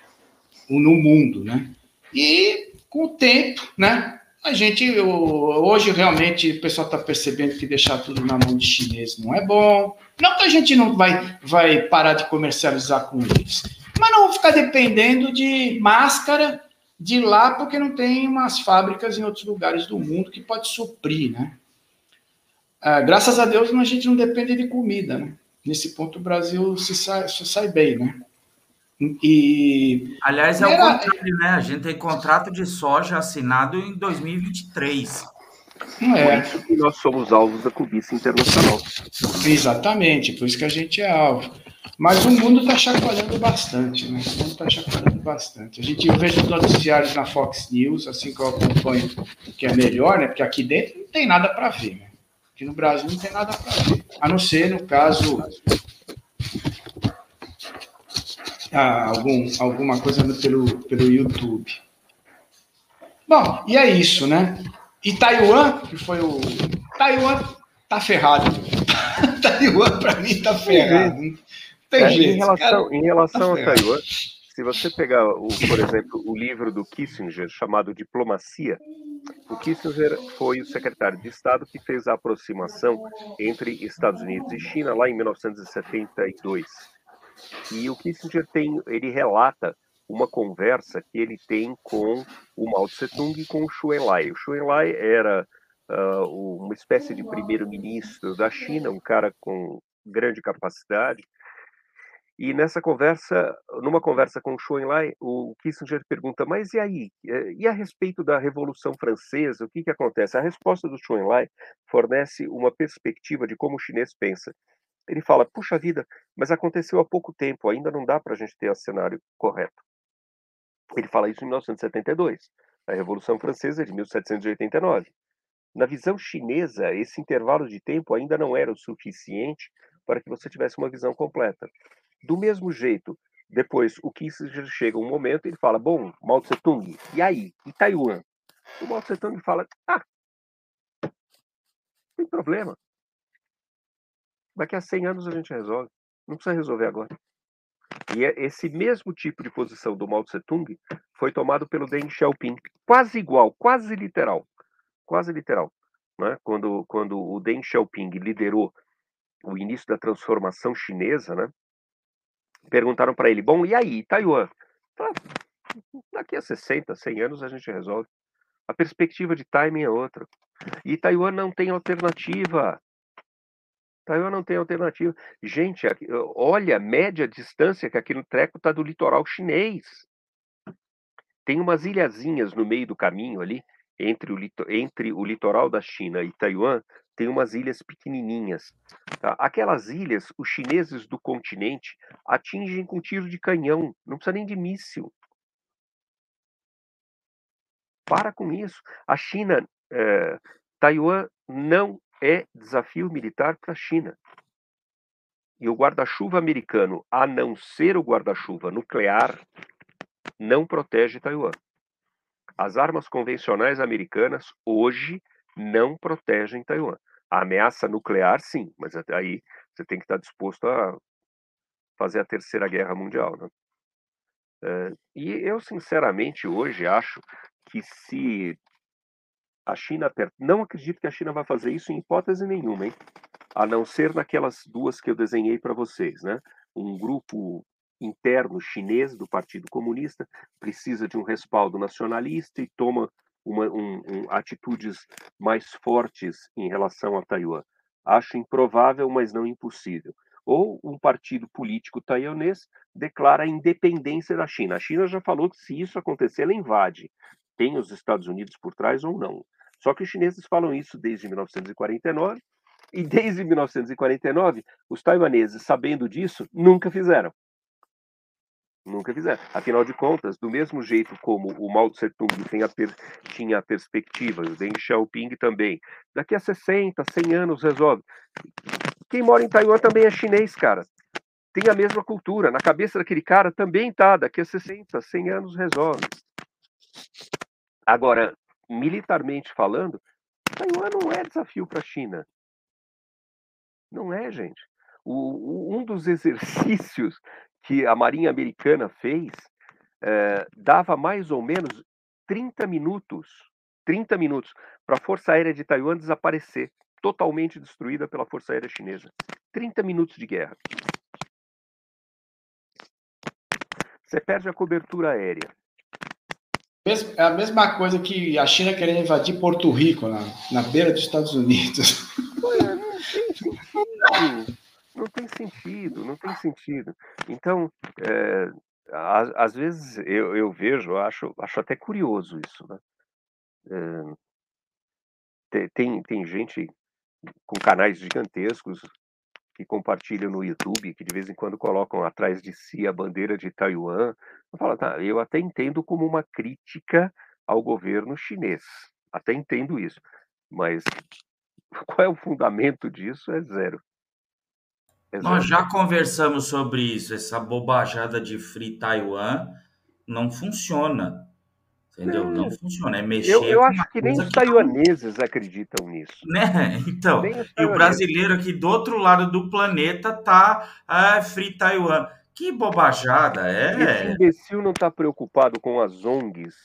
No mundo, né? E com o tempo, né? a gente, hoje realmente o pessoal está percebendo que deixar tudo na mão de chinês não é bom. Não que a gente não vai, vai parar de comercializar com eles, mas não ficar dependendo de máscara de lá, porque não tem umas fábricas em outros lugares do mundo que pode suprir, né? Ah, graças a Deus a gente não depende de comida, né? Nesse ponto o Brasil se sai, se sai bem, né? E, Aliás, é era... o contrário, né? A gente tem contrato de soja assinado em 2023. É. Por isso que nós somos alvos da cobiça internacional. Exatamente, por isso que a gente é alvo. Mas o mundo está chacoalhando bastante, né? O mundo está chacoalhando bastante. A gente vê os noticiários na Fox News, assim que eu acompanho, que é melhor, né? Porque aqui dentro não tem nada para ver, né? Aqui no Brasil não tem nada para ver. A não ser, no caso, ah, algum, alguma coisa pelo, pelo YouTube. Bom, e é isso, né? E Taiwan, que foi o. Taiwan tá ferrado. Taiwan, para mim, tá ferrado. Tem é, jeito, em relação, cara, em relação tá a Taiwan, se você pegar, o, por exemplo, o livro do Kissinger, chamado Diplomacia, o Kissinger foi o secretário de Estado que fez a aproximação entre Estados Unidos e China lá em 1972. E o Kissinger tem, ele relata uma conversa que ele tem com o Mao Tse Tung e com o Xu Enlai. O Xu Enlai era uh, uma espécie de primeiro-ministro da China, um cara com grande capacidade, e nessa conversa, numa conversa com Enlai, o Kissinger pergunta: "Mas e aí? Eh, e a respeito da Revolução Francesa, o que que acontece?" A resposta do Enlai fornece uma perspectiva de como o chinês pensa. Ele fala: "Puxa vida, mas aconteceu há pouco tempo, ainda não dá para a gente ter o cenário correto." Ele fala isso em 1972. A Revolução Francesa de 1789. Na visão chinesa, esse intervalo de tempo ainda não era o suficiente para que você tivesse uma visão completa. Do mesmo jeito, depois o Kissinger chega um momento e ele fala: Bom, Mao Tse Tung, e aí? E Taiwan? O Mao Tse Tung fala: Ah, não tem problema. Daqui a 100 anos a gente resolve. Não precisa resolver agora. E é esse mesmo tipo de posição do Mao Tse Tung foi tomado pelo Deng Xiaoping, quase igual, quase literal, quase literal. Né? Quando, quando o Deng Xiaoping liderou o início da transformação chinesa, né? Perguntaram para ele: Bom, e aí, Taiwan? Daqui a 60, 100 anos a gente resolve. A perspectiva de timing é outra. E Taiwan não tem alternativa. Taiwan não tem alternativa. Gente, olha a média distância que aqui no treco está do litoral chinês. Tem umas ilhazinhas no meio do caminho ali, entre o, entre o litoral da China e Taiwan, tem umas ilhas pequenininhas. Tá? Aquelas ilhas, os chineses do continente atingem com tiro de canhão, não precisa nem de míssil. Para com isso. A China, é, Taiwan não é desafio militar para a China. E o guarda-chuva americano, a não ser o guarda-chuva nuclear, não protege Taiwan. As armas convencionais americanas hoje não protegem Taiwan. A ameaça nuclear, sim, mas até aí você tem que estar disposto a fazer a terceira guerra mundial, né? É, e eu, sinceramente, hoje acho que se a China não acredito que a China vai fazer isso em hipótese nenhuma, hein? A não ser naquelas duas que eu desenhei para vocês, né? Um grupo interno chinês do Partido Comunista precisa de um respaldo nacionalista e toma uma, um, um, atitudes mais fortes em relação a Taiwan. Acho improvável, mas não impossível. Ou um partido político taiwanês declara a independência da China. A China já falou que se isso acontecer, ela invade. Tem os Estados Unidos por trás ou não. Só que os chineses falam isso desde 1949, e desde 1949, os taiwaneses, sabendo disso, nunca fizeram. Nunca fizeram. Afinal de contas, do mesmo jeito como o Mao Tse Tung per, tinha a perspectiva, o Deng Xiaoping também, daqui a 60, 100 anos resolve. Quem mora em Taiwan também é chinês, cara. Tem a mesma cultura. Na cabeça daquele cara também tá, daqui a 60, 100 anos resolve. Agora, militarmente falando, Taiwan não é desafio para a China. Não é, gente. O, o, um dos exercícios que a Marinha Americana fez, eh, dava mais ou menos 30 minutos 30 minutos para a Força Aérea de Taiwan desaparecer, totalmente destruída pela Força Aérea Chinesa. 30 minutos de guerra. Você perde a cobertura aérea. É a mesma coisa que a China querendo invadir Porto Rico, na, na beira dos Estados Unidos. não tem sentido, não tem sentido. Então, é, às, vezes eu, eu vejo, acho, acho até curioso isso, né? É, tem, tem gente com canais gigantescos que compartilham no YouTube, que de vez em quando colocam atrás de si a bandeira de Taiwan. Eu falo, tá, eu até entendo como uma crítica ao governo chinês, até entendo isso, mas qual é o fundamento disso? É zero. É Nós já conversamos sobre isso, essa bobajada de Free Taiwan não funciona. Entendeu? Não, não funciona. É mexer. Eu, eu acho que nem os taiwaneses não... acreditam nisso. Né? Então, e o brasileiro aqui do outro lado do planeta tá ah, Free Taiwan. Que bobajada, é. Esse imbecil não está preocupado com as ONGs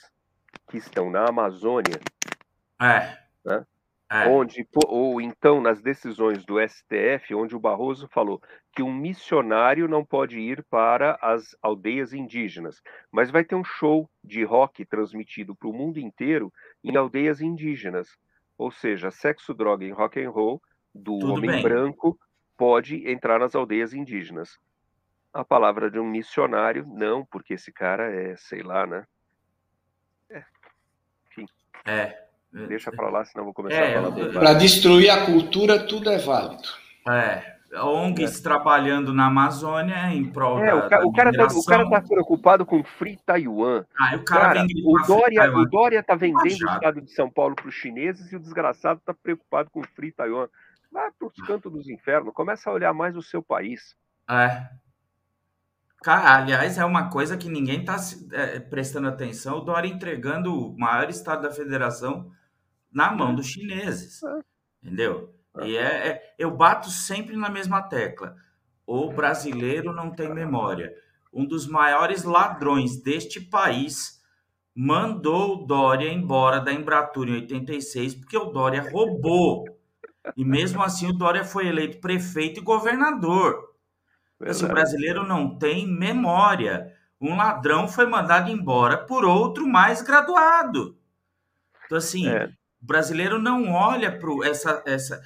que estão na Amazônia. É. Né? É. Onde, ou então nas decisões do STF, onde o Barroso falou que um missionário não pode ir para as aldeias indígenas, mas vai ter um show de rock transmitido para o mundo inteiro em aldeias indígenas. Ou seja, sexo, droga e rock and roll do Tudo homem bem. branco pode entrar nas aldeias indígenas. A palavra de um missionário, não, porque esse cara é, sei lá, né? É. Enfim. É. Deixa para lá, senão vou começar é, a falar. Para destruir a cultura, tudo é válido. É. ONGs é. trabalhando na Amazônia em prol é, da, o, ca, o cara tá, o cara tá preocupado com Free Taiwan. Ah, o cara, cara o Dória, o Dória tá vendendo o estado de São Paulo para os chineses e o desgraçado tá preocupado com Free Taiwan. Vai para os cantos dos infernos, começa a olhar mais o seu país. É. Cara, aliás, é uma coisa que ninguém está é, prestando atenção. O Dória entregando o maior estado da federação na mão dos chineses. É. Entendeu? E é, é, eu bato sempre na mesma tecla. O brasileiro não tem memória. Um dos maiores ladrões deste país mandou o Dória embora da Embratur em 86 porque o Dória roubou. E mesmo assim o Dória foi eleito prefeito e governador. Assim, o brasileiro não tem memória. Um ladrão foi mandado embora por outro mais graduado. Então, assim, é. O brasileiro não olha para essa, essa.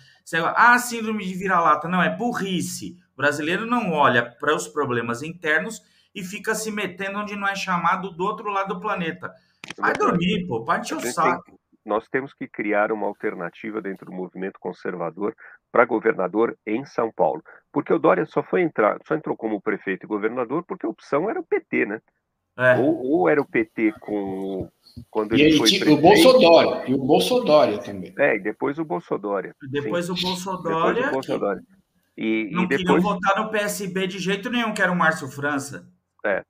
Ah, síndrome de vira-lata. Não, é burrice. O brasileiro não olha para os problemas internos e fica se metendo onde não é chamado do outro lado do planeta. Vai dormir, pô, parte o saco. Nós temos que criar uma alternativa dentro do movimento conservador para governador em São Paulo. Porque o Dória só foi entrar, só entrou como prefeito e governador porque a opção era o PT, né? É. Ou, ou, era o PT com quando e ele foi o Bolsonaro e o Bolsonaro também. É, e depois o Bolsonaro. Depois o Bolsonaro. Depois o Bolsonaro. E, não e depois... queriam votar no PSB de jeito nenhum, que era o Márcio França. É.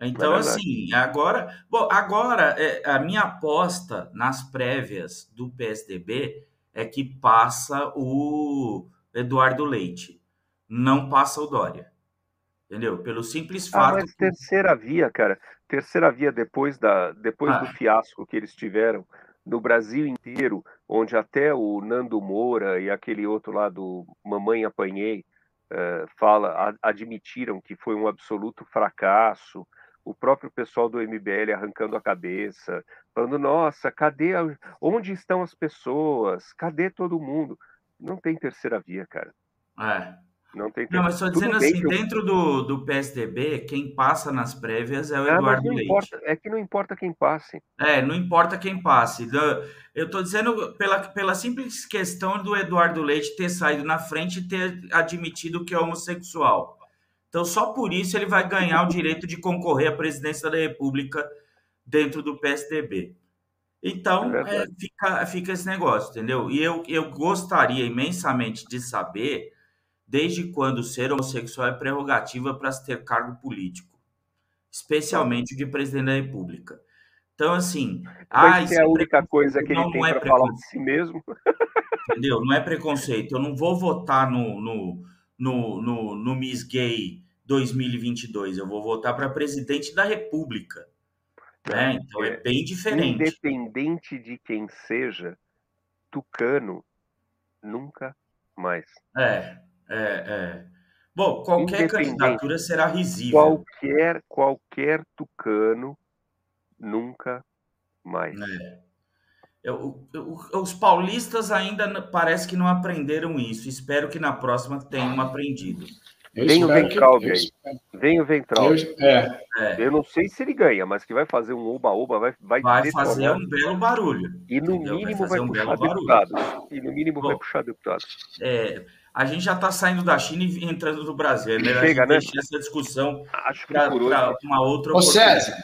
Então, é assim, agora. Bom, agora, é, a minha aposta nas prévias do PSDB é que passa o Eduardo Leite. Não passa o Dória. Entendeu? Pelo simples fato. Ah, mas terceira via, cara. Terceira via depois, da, depois ah. do fiasco que eles tiveram no Brasil inteiro, onde até o Nando Moura e aquele outro lá do Mamãe Apanhei uh, fala, a, admitiram que foi um absoluto fracasso. O próprio pessoal do MBL arrancando a cabeça, falando: nossa, cadê? A... Onde estão as pessoas? Cadê todo mundo? Não tem terceira via, cara. É. Não tem Não, mas estou dizendo assim, eu... dentro do, do PSDB, quem passa nas prévias é o ah, Eduardo Leite. Importa, é que não importa quem passe. É, não importa quem passe. Eu estou dizendo pela, pela simples questão do Eduardo Leite ter saído na frente e ter admitido que é homossexual. Então, só por isso ele vai ganhar o direito de concorrer à presidência da República dentro do PSDB. Então, é é, fica, fica esse negócio, entendeu? E eu, eu gostaria imensamente de saber desde quando ser homossexual é prerrogativa para se ter cargo político, especialmente o de presidente da República. Então, assim. Ah, é a única coisa que ele tem é para falar de si mesmo. Entendeu? Não é preconceito. Eu não vou votar no, no, no, no, no Miss Gay 2022. Eu vou votar para presidente da República. Né? Então é bem diferente. Independente de quem seja, tucano nunca mais. É, é, é. Bom, qualquer candidatura será risível. Qualquer, qualquer tucano nunca mais. É. Eu, eu, os paulistas ainda parece que não aprenderam isso. Espero que na próxima tenham aprendido. Vem o Ventralbe aí. Vem o Ventralbe. É. É. Eu não sei se ele ganha, mas que vai fazer um oba-oba, vai Vai, vai fazer um belo barulho. E no entendeu? mínimo vai, vai um puxar deputados. E no mínimo Bom, vai puxar deputados. É, a gente já está saindo da China e entrando no Brasil. É melhor Chega, a gente né? essa discussão para uma outra Ô, César,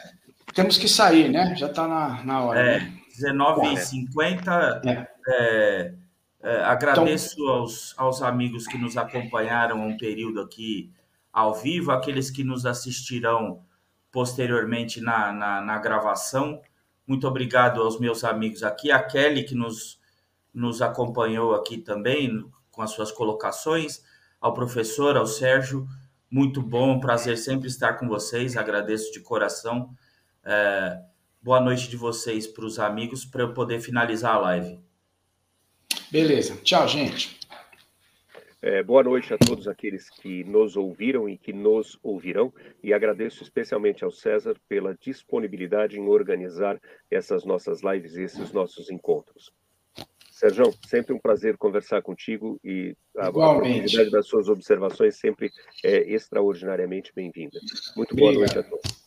temos que sair, né? Já está na, na hora. É. Né? 19h50. É. É, é, agradeço então... aos, aos amigos que nos acompanharam um período aqui ao vivo, aqueles que nos assistirão posteriormente na, na, na, gravação. Muito obrigado aos meus amigos aqui, a Kelly, que nos, nos acompanhou aqui também com as suas colocações, ao professor, ao Sérgio. Muito bom, prazer sempre estar com vocês, agradeço de coração. É, boa noite de vocês para os amigos, para eu poder finalizar a live. Beleza. Tchau, gente. É, boa noite a todos aqueles que nos ouviram e que nos ouvirão, e agradeço especialmente ao César pela disponibilidade em organizar essas nossas lives, esses nossos encontros. Sérgio, sempre um prazer conversar contigo e a oportunidade das suas observações sempre é extraordinariamente bem-vinda. Muito boa Obrigado. noite a todos.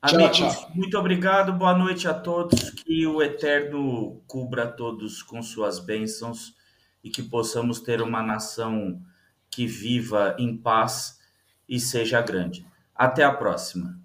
Amigos, tchau, tchau. muito obrigado, boa noite a todos, que o Eterno cubra todos com suas bênçãos e que possamos ter uma nação que viva em paz e seja grande. Até a próxima.